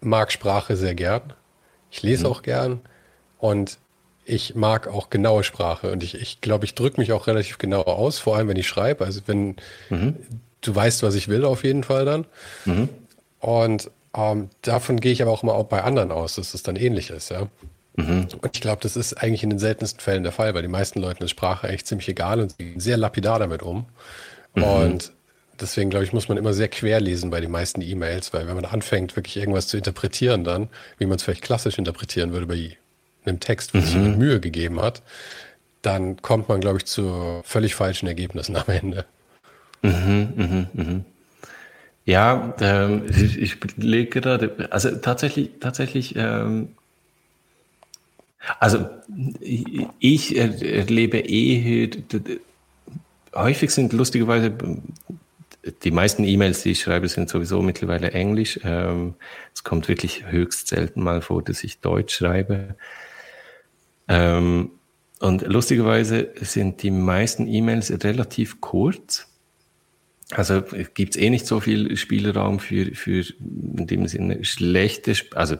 mag Sprache sehr gern. Ich lese mhm. auch gern und ich mag auch genaue Sprache und ich, ich glaube, ich drücke mich auch relativ genau aus, vor allem wenn ich schreibe. Also wenn mhm. du weißt, was ich will, auf jeden Fall dann. Mhm. Und ähm, davon gehe ich aber auch mal auch bei anderen aus, dass es dann ähnlich ist, ja. Mhm. Und ich glaube, das ist eigentlich in den seltensten Fällen der Fall, weil die meisten Leuten ist Sprache eigentlich ziemlich egal und sie gehen sehr lapidar damit um. Mhm. Und deswegen, glaube ich, muss man immer sehr quer lesen bei den meisten E-Mails, weil wenn man anfängt, wirklich irgendwas zu interpretieren dann, wie man es vielleicht klassisch interpretieren würde bei einem Text, wo mhm. sich jemand Mühe gegeben hat, dann kommt man, glaube ich, zu völlig falschen Ergebnissen [laughs] am Ende. Mhm, mhm, mhm. Ja, ähm, ich, ich lege gerade, also tatsächlich, tatsächlich ähm, also ich erlebe eher, häufig sind lustigerweise, die meisten E-Mails, die ich schreibe, sind sowieso mittlerweile Englisch. Ähm, es kommt wirklich höchst selten mal vor, dass ich Deutsch schreibe. Ähm, und lustigerweise sind die meisten E-Mails relativ kurz. Also gibt es eh nicht so viel Spielraum für, für in dem Sinne schlechte, also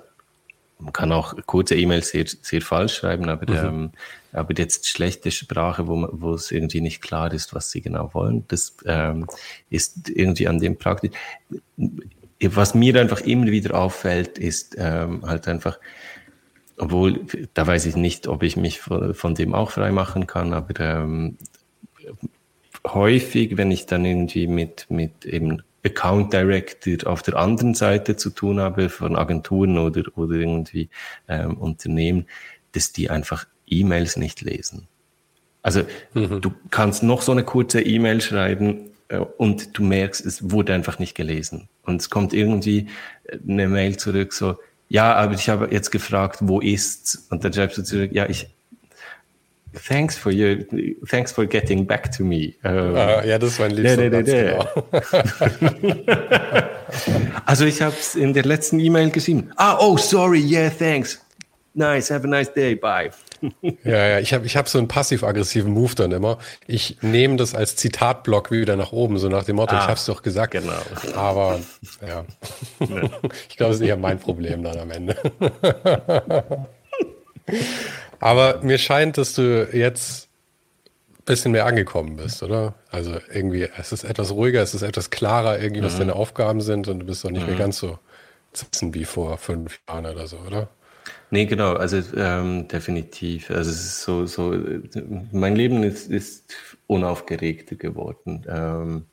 man kann auch kurze E-Mails sehr, sehr falsch schreiben, aber, mhm. ähm, aber jetzt schlechte Sprache, wo, man, wo es irgendwie nicht klar ist, was sie genau wollen, das ähm, ist irgendwie an dem praktisch. Was mir einfach immer wieder auffällt, ist ähm, halt einfach, obwohl, da weiß ich nicht, ob ich mich von, von dem auch frei machen kann, aber ähm, häufig, wenn ich dann irgendwie mit, mit eben Account Director auf der anderen Seite zu tun habe, von Agenturen oder, oder irgendwie ähm, Unternehmen, dass die einfach E-Mails nicht lesen. Also mhm. du kannst noch so eine kurze E-Mail schreiben äh, und du merkst, es wurde einfach nicht gelesen. Und es kommt irgendwie eine Mail zurück, so, ja, aber ich habe jetzt gefragt, wo ist's? Und dann schreibst du zurück, ja, ich, thanks for your, thanks for getting back to me. Uh, ah, ja, das ist mein liebster nee, nee, nee, genau. [laughs] Also ich habe es in der letzten E-Mail geschrieben. Ah, oh, sorry, yeah, thanks. Nice, have a nice day, bye. [laughs] Ja, ja, ich habe ich hab so einen passiv-aggressiven Move dann immer. Ich nehme das als Zitatblock wieder nach oben, so nach dem Motto, ah, ich habe es doch gesagt. Genau. Aber [laughs] ja, ich glaube, das ist eher mein Problem dann am Ende. Aber mir scheint, dass du jetzt ein bisschen mehr angekommen bist, oder? Also irgendwie, es ist etwas ruhiger, es ist etwas klarer, irgendwie, was mhm. deine Aufgaben sind und du bist doch nicht mhm. mehr ganz so sitzen wie vor fünf Jahren oder so, oder? Nee, genau, also ähm, definitiv. Also es ist so, so, mein Leben ist, ist unaufgeregter geworden. Ähm,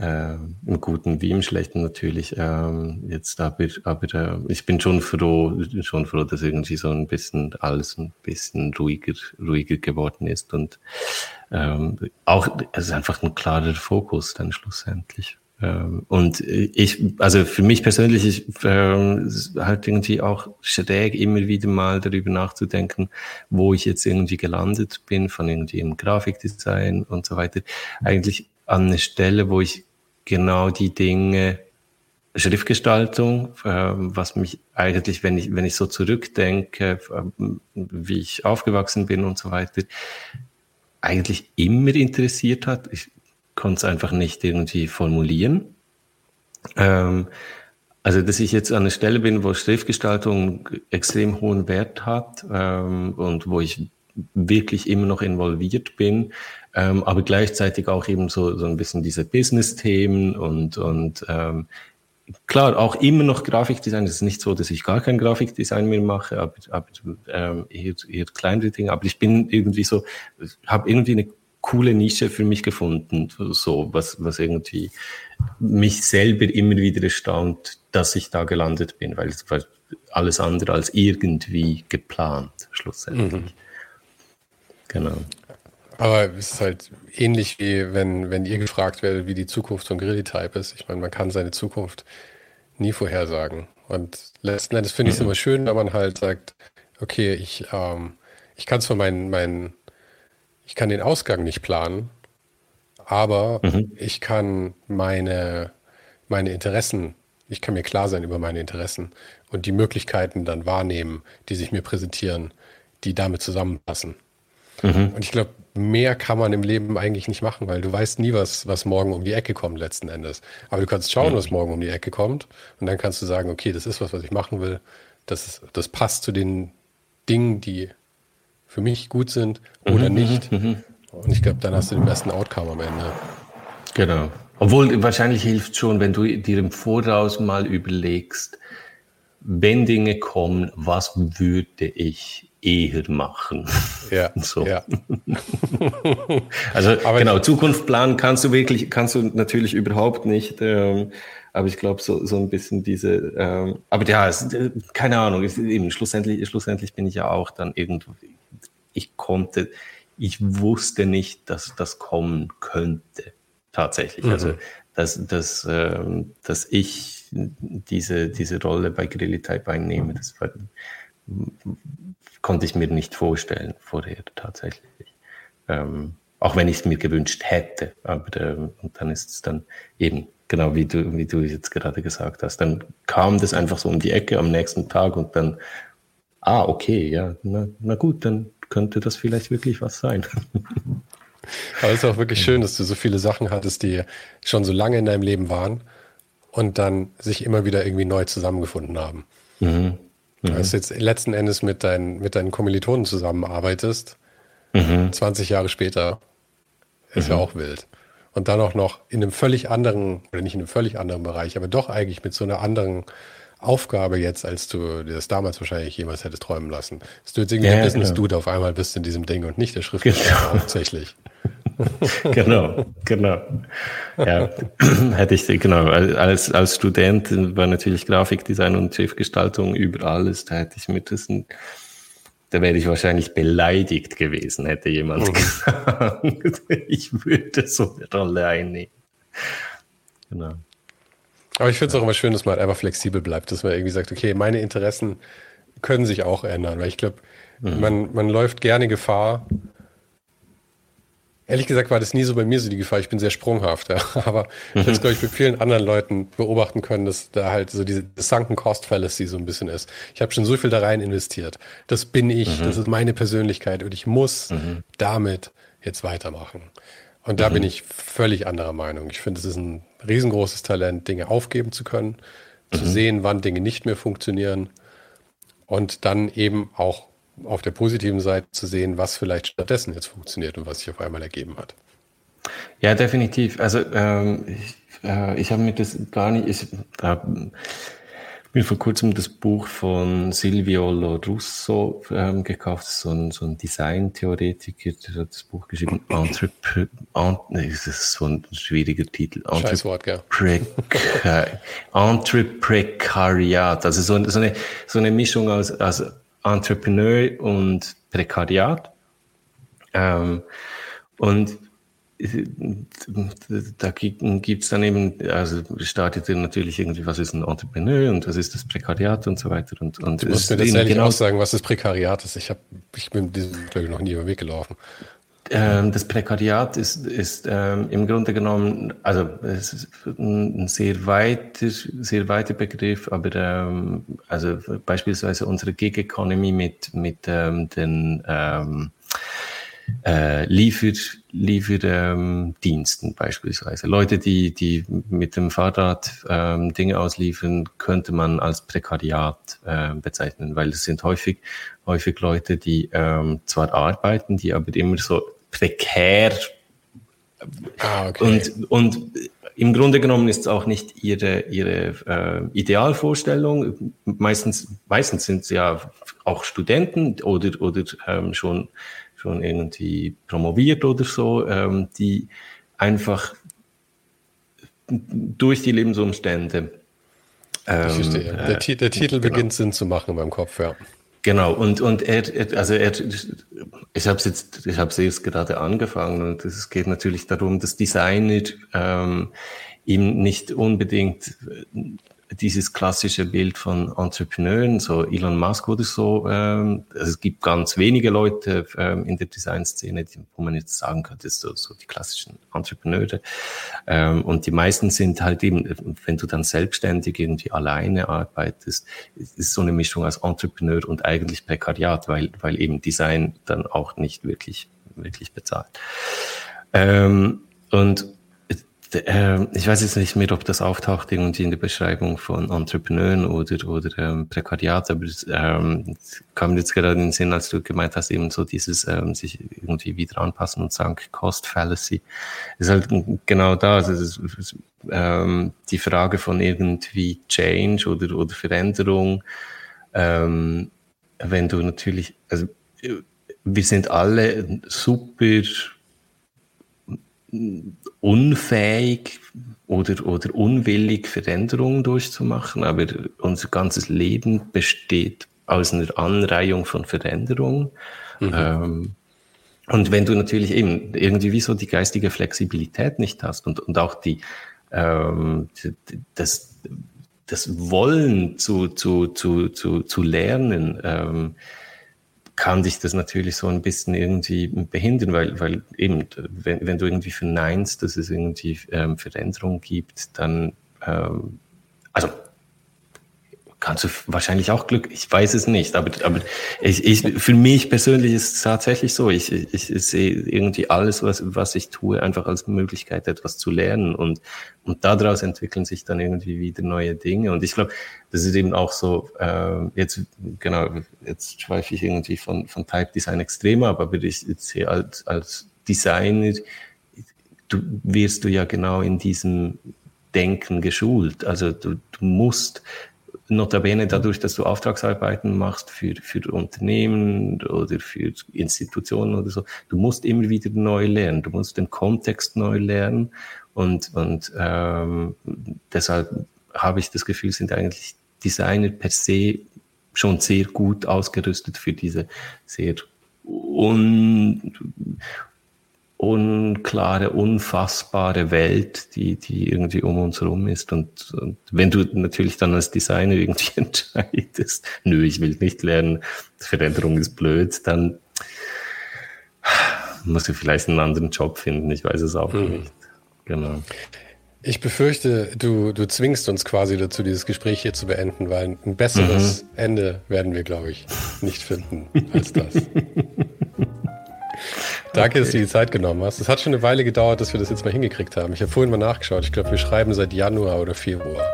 äh, Im Guten wie im Schlechten natürlich. Ähm, jetzt aber, aber äh, ich bin schon froh, schon froh, dass irgendwie so ein bisschen alles ein bisschen ruhiger, ruhiger geworden ist und ähm, auch es ist einfach ein klarer Fokus dann schlussendlich. Ähm, und ich, also für mich persönlich ist äh, halt irgendwie auch schräg, immer wieder mal darüber nachzudenken, wo ich jetzt irgendwie gelandet bin, von irgendwie im Grafikdesign und so weiter. Eigentlich an eine Stelle, wo ich genau die Dinge, Schriftgestaltung, äh, was mich eigentlich, wenn ich, wenn ich so zurückdenke, äh, wie ich aufgewachsen bin und so weiter, eigentlich immer interessiert hat. Ich konnte es einfach nicht irgendwie formulieren. Ähm, also, dass ich jetzt an der Stelle bin, wo Schriftgestaltung extrem hohen Wert hat ähm, und wo ich wirklich immer noch involviert bin, ähm, aber gleichzeitig auch eben so, so ein bisschen diese Business-Themen und, und ähm, klar, auch immer noch Grafikdesign. Es ist nicht so, dass ich gar kein Grafikdesign mehr mache, aber, aber ähm, eher, eher kleinere Dinge. Aber ich bin irgendwie so, habe irgendwie eine coole Nische für mich gefunden, so was, was irgendwie mich selber immer wieder erstaunt, dass ich da gelandet bin, weil es war alles andere als irgendwie geplant, schlussendlich. Mhm. Genau. Aber es ist halt ähnlich wie wenn, wenn ihr gefragt werdet, wie die Zukunft von Grillitype ist. Ich meine, man kann seine Zukunft nie vorhersagen. Und letzten Endes finde ich es mhm. immer schön, wenn man halt sagt, okay, ich, ähm, ich kann zwar meinen, meinen, ich kann den Ausgang nicht planen, aber mhm. ich kann meine, meine Interessen, ich kann mir klar sein über meine Interessen und die Möglichkeiten dann wahrnehmen, die sich mir präsentieren, die damit zusammenpassen. Mhm. Und ich glaube, mehr kann man im Leben eigentlich nicht machen, weil du weißt nie, was, was morgen um die Ecke kommt letzten Endes. Aber du kannst schauen, mhm. was morgen um die Ecke kommt. Und dann kannst du sagen, okay, das ist was, was ich machen will. Das, das passt zu den Dingen, die für mich gut sind oder mhm. nicht. Mhm. Und ich glaube, dann hast du den besten Outcome am Ende. Genau. Obwohl wahrscheinlich hilft schon, wenn du dir im Voraus mal überlegst, wenn Dinge kommen, was würde ich eher machen. Ja. [laughs] So. ja. [laughs] also aber genau, Zukunft planen kannst du wirklich, kannst du natürlich überhaupt nicht. Ähm, aber ich glaube, so, so ein bisschen diese, ähm, aber ja, es, äh, keine Ahnung, es, eben, schlussendlich, schlussendlich bin ich ja auch dann irgendwo, ich konnte, ich wusste nicht, dass das kommen könnte. Tatsächlich. Mhm. Also, dass, dass, ähm, dass ich diese, diese Rolle bei Grilly Type einnehme, das war, konnte ich mir nicht vorstellen vorher tatsächlich. Ähm, auch wenn ich es mir gewünscht hätte. Aber ähm, und dann ist es dann eben, genau wie du, wie du jetzt gerade gesagt hast, dann kam das einfach so um die Ecke am nächsten Tag und dann, ah, okay, ja, na, na gut, dann könnte das vielleicht wirklich was sein. [laughs] Aber es ist auch wirklich schön, dass du so viele Sachen hattest, die schon so lange in deinem Leben waren und dann sich immer wieder irgendwie neu zusammengefunden haben. Mhm. Mhm. Als du jetzt letzten Endes mit, dein, mit deinen Kommilitonen zusammenarbeitest, mhm. 20 Jahre später, ist mhm. ja auch wild. Und dann auch noch in einem völlig anderen, oder nicht in einem völlig anderen Bereich, aber doch eigentlich mit so einer anderen Aufgabe jetzt, als du dir das damals wahrscheinlich jemals hättest träumen lassen. Dass du jetzt irgendwie ja, der Business-Dude genau. auf einmal bist in diesem Ding und nicht der Schriftsteller genau. hauptsächlich. [laughs] genau, genau. Ja, [clears throat] hätte ich, genau, als, als Student war natürlich Grafikdesign und Schriftgestaltung über alles, da hätte ich mit das, da wäre ich wahrscheinlich beleidigt gewesen, hätte jemand mhm. gesagt, [laughs] ich würde so eine Rolle einnehmen. Genau. Aber ich finde es auch immer schön, dass man halt einfach flexibel bleibt, dass man irgendwie sagt, okay, meine Interessen können sich auch ändern, weil ich glaube, mhm. man, man läuft gerne Gefahr. Ehrlich gesagt war das nie so bei mir so die Gefahr. Ich bin sehr sprunghaft, ja. [laughs] aber ich habe es, glaube ich, mit vielen anderen Leuten beobachten können, dass da halt so diese Sunken Cost Fallacy so ein bisschen ist. Ich habe schon so viel da rein investiert. Das bin ich, mhm. das ist meine Persönlichkeit und ich muss mhm. damit jetzt weitermachen. Und da bin mhm. ich völlig anderer Meinung. Ich finde, es ist ein riesengroßes Talent, Dinge aufgeben zu können, zu mhm. sehen, wann Dinge nicht mehr funktionieren und dann eben auch auf der positiven Seite zu sehen, was vielleicht stattdessen jetzt funktioniert und was sich auf einmal ergeben hat. Ja, definitiv. Also ähm, ich, äh, ich habe mir das gar nicht, ich, äh, mir vor kurzem das Buch von Silvio Lorusso ähm, gekauft, so ein, so ein Design-Theoretiker, der hat das Buch geschrieben, Entrep Ant nee, das ist so ein schwieriger Titel. [laughs] Entreprecariat, also so, so, eine, so eine Mischung aus, aus Entrepreneur und Prekariat. Ähm, und da gibt es dann eben, also startet natürlich irgendwie, was ist ein Entrepreneur und was ist das Prekariat und so weiter. Und, und du musst mir tatsächlich genau auch sagen, was das Prekariat ist. Ich, hab, ich bin diesem ich, noch nie über den Weg gelaufen. Ähm, das Prekariat ist, ist ähm, im Grunde genommen, also es ist ein sehr weiter, sehr weiter Begriff, aber ähm, also beispielsweise unsere Gig Economy mit, mit ähm, den ähm, äh, Liefer, Lieferdiensten beispielsweise. Leute, die, die mit dem Fahrrad ähm, Dinge ausliefern, könnte man als Prekariat äh, bezeichnen, weil es sind häufig, häufig Leute, die ähm, zwar arbeiten, die aber immer so prekär ah, okay. und, und im Grunde genommen ist es auch nicht ihre, ihre äh, Idealvorstellung. Meistens, meistens sind sie ja auch Studenten oder, oder ähm, schon schon irgendwie promoviert oder so, ähm, die einfach durch die Lebensumstände. Ähm, ich verstehe. Der, äh, der Titel genau. beginnt Sinn zu machen in meinem Kopf, ja. Genau, und, und er, also er, ich habe jetzt, ich habe jetzt gerade angefangen und es geht natürlich darum, dass Designer ähm, ihm nicht unbedingt dieses klassische Bild von Entrepreneuren, so Elon Musk oder so. Ähm, also es gibt ganz wenige Leute ähm, in der Designszene, wo man jetzt sagen könnte, so, so die klassischen Entrepreneure. Ähm, und die meisten sind halt eben, wenn du dann selbstständig irgendwie alleine arbeitest, ist so eine Mischung aus Entrepreneur und eigentlich Prekariat, weil, weil eben Design dann auch nicht wirklich, wirklich bezahlt. Ähm, und äh, ich weiß jetzt nicht mehr, ob das auftaucht irgendwie in der Beschreibung von Entrepreneuren oder, oder ähm, Prekariat, aber ähm, kam jetzt gerade in den Sinn, als du gemeint hast, eben so dieses ähm, sich irgendwie wieder anpassen und sagen, Cost Fallacy. ist halt genau das. Also es ist, ähm, die Frage von irgendwie Change oder, oder Veränderung. Ähm, wenn du natürlich, also wir sind alle super unfähig oder, oder unwillig Veränderungen durchzumachen, aber unser ganzes Leben besteht aus einer Anreihung von Veränderungen. Mhm. Ähm, und wenn du natürlich eben irgendwie wie so die geistige Flexibilität nicht hast und, und auch die, ähm, das, das Wollen zu, zu, zu, zu, zu lernen, ähm, kann dich das natürlich so ein bisschen irgendwie behindern, weil, weil eben, wenn, wenn du irgendwie verneinst, dass es irgendwie ähm, Veränderungen gibt, dann, ähm, also kannst du wahrscheinlich auch Glück, ich weiß es nicht, aber, aber ich, ich, für mich persönlich ist es tatsächlich so, ich, ich, ich sehe irgendwie alles, was, was ich tue, einfach als Möglichkeit, etwas zu lernen und, und daraus entwickeln sich dann irgendwie wieder neue Dinge. Und ich glaube, das ist eben auch so, äh, jetzt, genau, jetzt schweife ich irgendwie von, von Type Design extremer, aber ich, ich sehe als, als Designer, du wirst du ja genau in diesem Denken geschult, also du, du musst notabene dadurch, dass du Auftragsarbeiten machst für, für Unternehmen oder für Institutionen oder so, du musst immer wieder neu lernen, du musst den Kontext neu lernen. Und, und ähm, deshalb habe ich das Gefühl, sind eigentlich Designer per se schon sehr gut ausgerüstet für diese sehr un, unklare, unfassbare Welt, die, die irgendwie um uns herum ist. Und, und wenn du natürlich dann als Designer irgendwie [laughs] entscheidest, nö, ich will nicht lernen, Veränderung ist blöd, dann musst du vielleicht einen anderen Job finden. Ich weiß es auch mhm. nicht. Genau. Ich befürchte, du, du zwingst uns quasi dazu, dieses Gespräch hier zu beenden, weil ein besseres mhm. Ende werden wir, glaube ich, nicht finden als das. [laughs] Danke, okay. dass du die Zeit genommen hast. Es hat schon eine Weile gedauert, dass wir das jetzt mal hingekriegt haben. Ich habe vorhin mal nachgeschaut. Ich glaube, wir schreiben seit Januar oder Februar.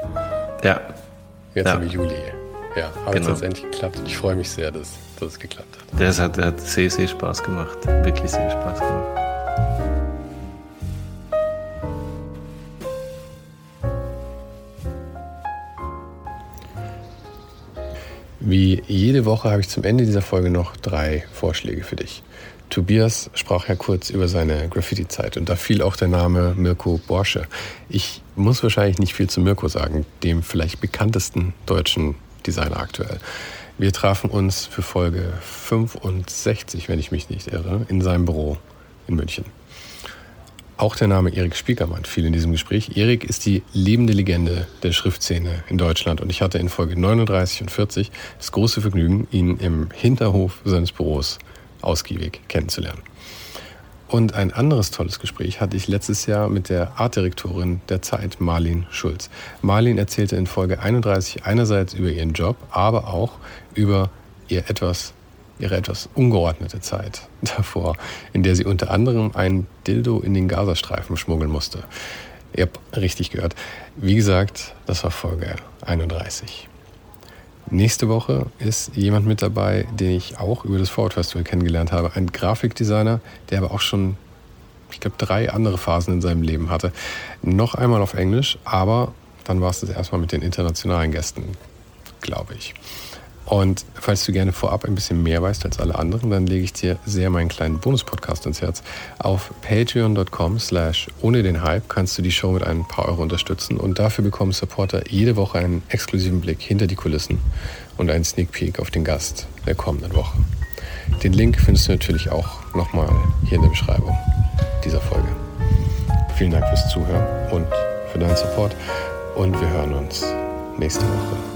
Ja. Jetzt ja. haben wir Juli. Ja, aber genau. jetzt hat es endlich geklappt ich freue mich sehr, dass, dass es geklappt hat. Das hat, hat sehr, sehr Spaß gemacht. Wirklich sehr Spaß gemacht. Wie jede Woche habe ich zum Ende dieser Folge noch drei Vorschläge für dich. Tobias sprach ja kurz über seine Graffiti-Zeit und da fiel auch der Name Mirko Borsche. Ich muss wahrscheinlich nicht viel zu Mirko sagen, dem vielleicht bekanntesten deutschen Designer aktuell. Wir trafen uns für Folge 65, wenn ich mich nicht irre, in seinem Büro in München. Auch der Name Erik Spiekermann fiel in diesem Gespräch. Erik ist die lebende Legende der Schriftszene in Deutschland und ich hatte in Folge 39 und 40 das große Vergnügen, ihn im Hinterhof seines Büros ausgiebig kennenzulernen. Und ein anderes tolles Gespräch hatte ich letztes Jahr mit der Artdirektorin der Zeit, Marlin Schulz. Marlin erzählte in Folge 31 einerseits über ihren Job, aber auch über ihr etwas, ihre etwas ungeordnete Zeit [laughs] davor, in der sie unter anderem ein Dildo in den Gazastreifen schmuggeln musste. Ihr habt richtig gehört. Wie gesagt, das war Folge 31. Nächste Woche ist jemand mit dabei, den ich auch über das Forward Festival kennengelernt habe. Ein Grafikdesigner, der aber auch schon, ich glaube, drei andere Phasen in seinem Leben hatte. Noch einmal auf Englisch, aber dann war es das erstmal mit den internationalen Gästen, glaube ich. Und falls du gerne vorab ein bisschen mehr weißt als alle anderen, dann lege ich dir sehr meinen kleinen Bonus-Podcast ins Herz. Auf patreon.com slash ohne den Hype kannst du die Show mit ein paar Euro unterstützen und dafür bekommen Supporter jede Woche einen exklusiven Blick hinter die Kulissen und einen Sneak Peek auf den Gast der kommenden Woche. Den Link findest du natürlich auch nochmal hier in der Beschreibung dieser Folge. Vielen Dank fürs Zuhören und für deinen Support und wir hören uns nächste Woche.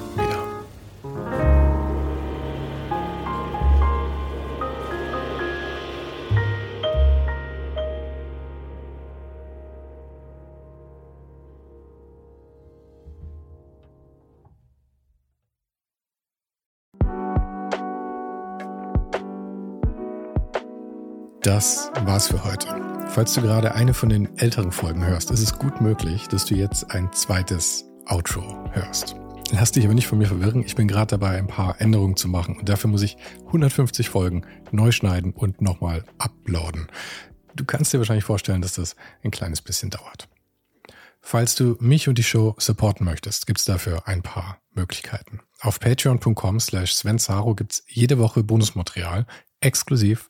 Das war's für heute. Falls du gerade eine von den älteren Folgen hörst, ist es gut möglich, dass du jetzt ein zweites Outro hörst. Lass dich aber nicht von mir verwirren. Ich bin gerade dabei, ein paar Änderungen zu machen und dafür muss ich 150 Folgen neu schneiden und nochmal uploaden. Du kannst dir wahrscheinlich vorstellen, dass das ein kleines bisschen dauert. Falls du mich und die Show supporten möchtest, gibt's dafür ein paar Möglichkeiten. Auf patreon.com slash Sven gibt's jede Woche Bonusmaterial exklusiv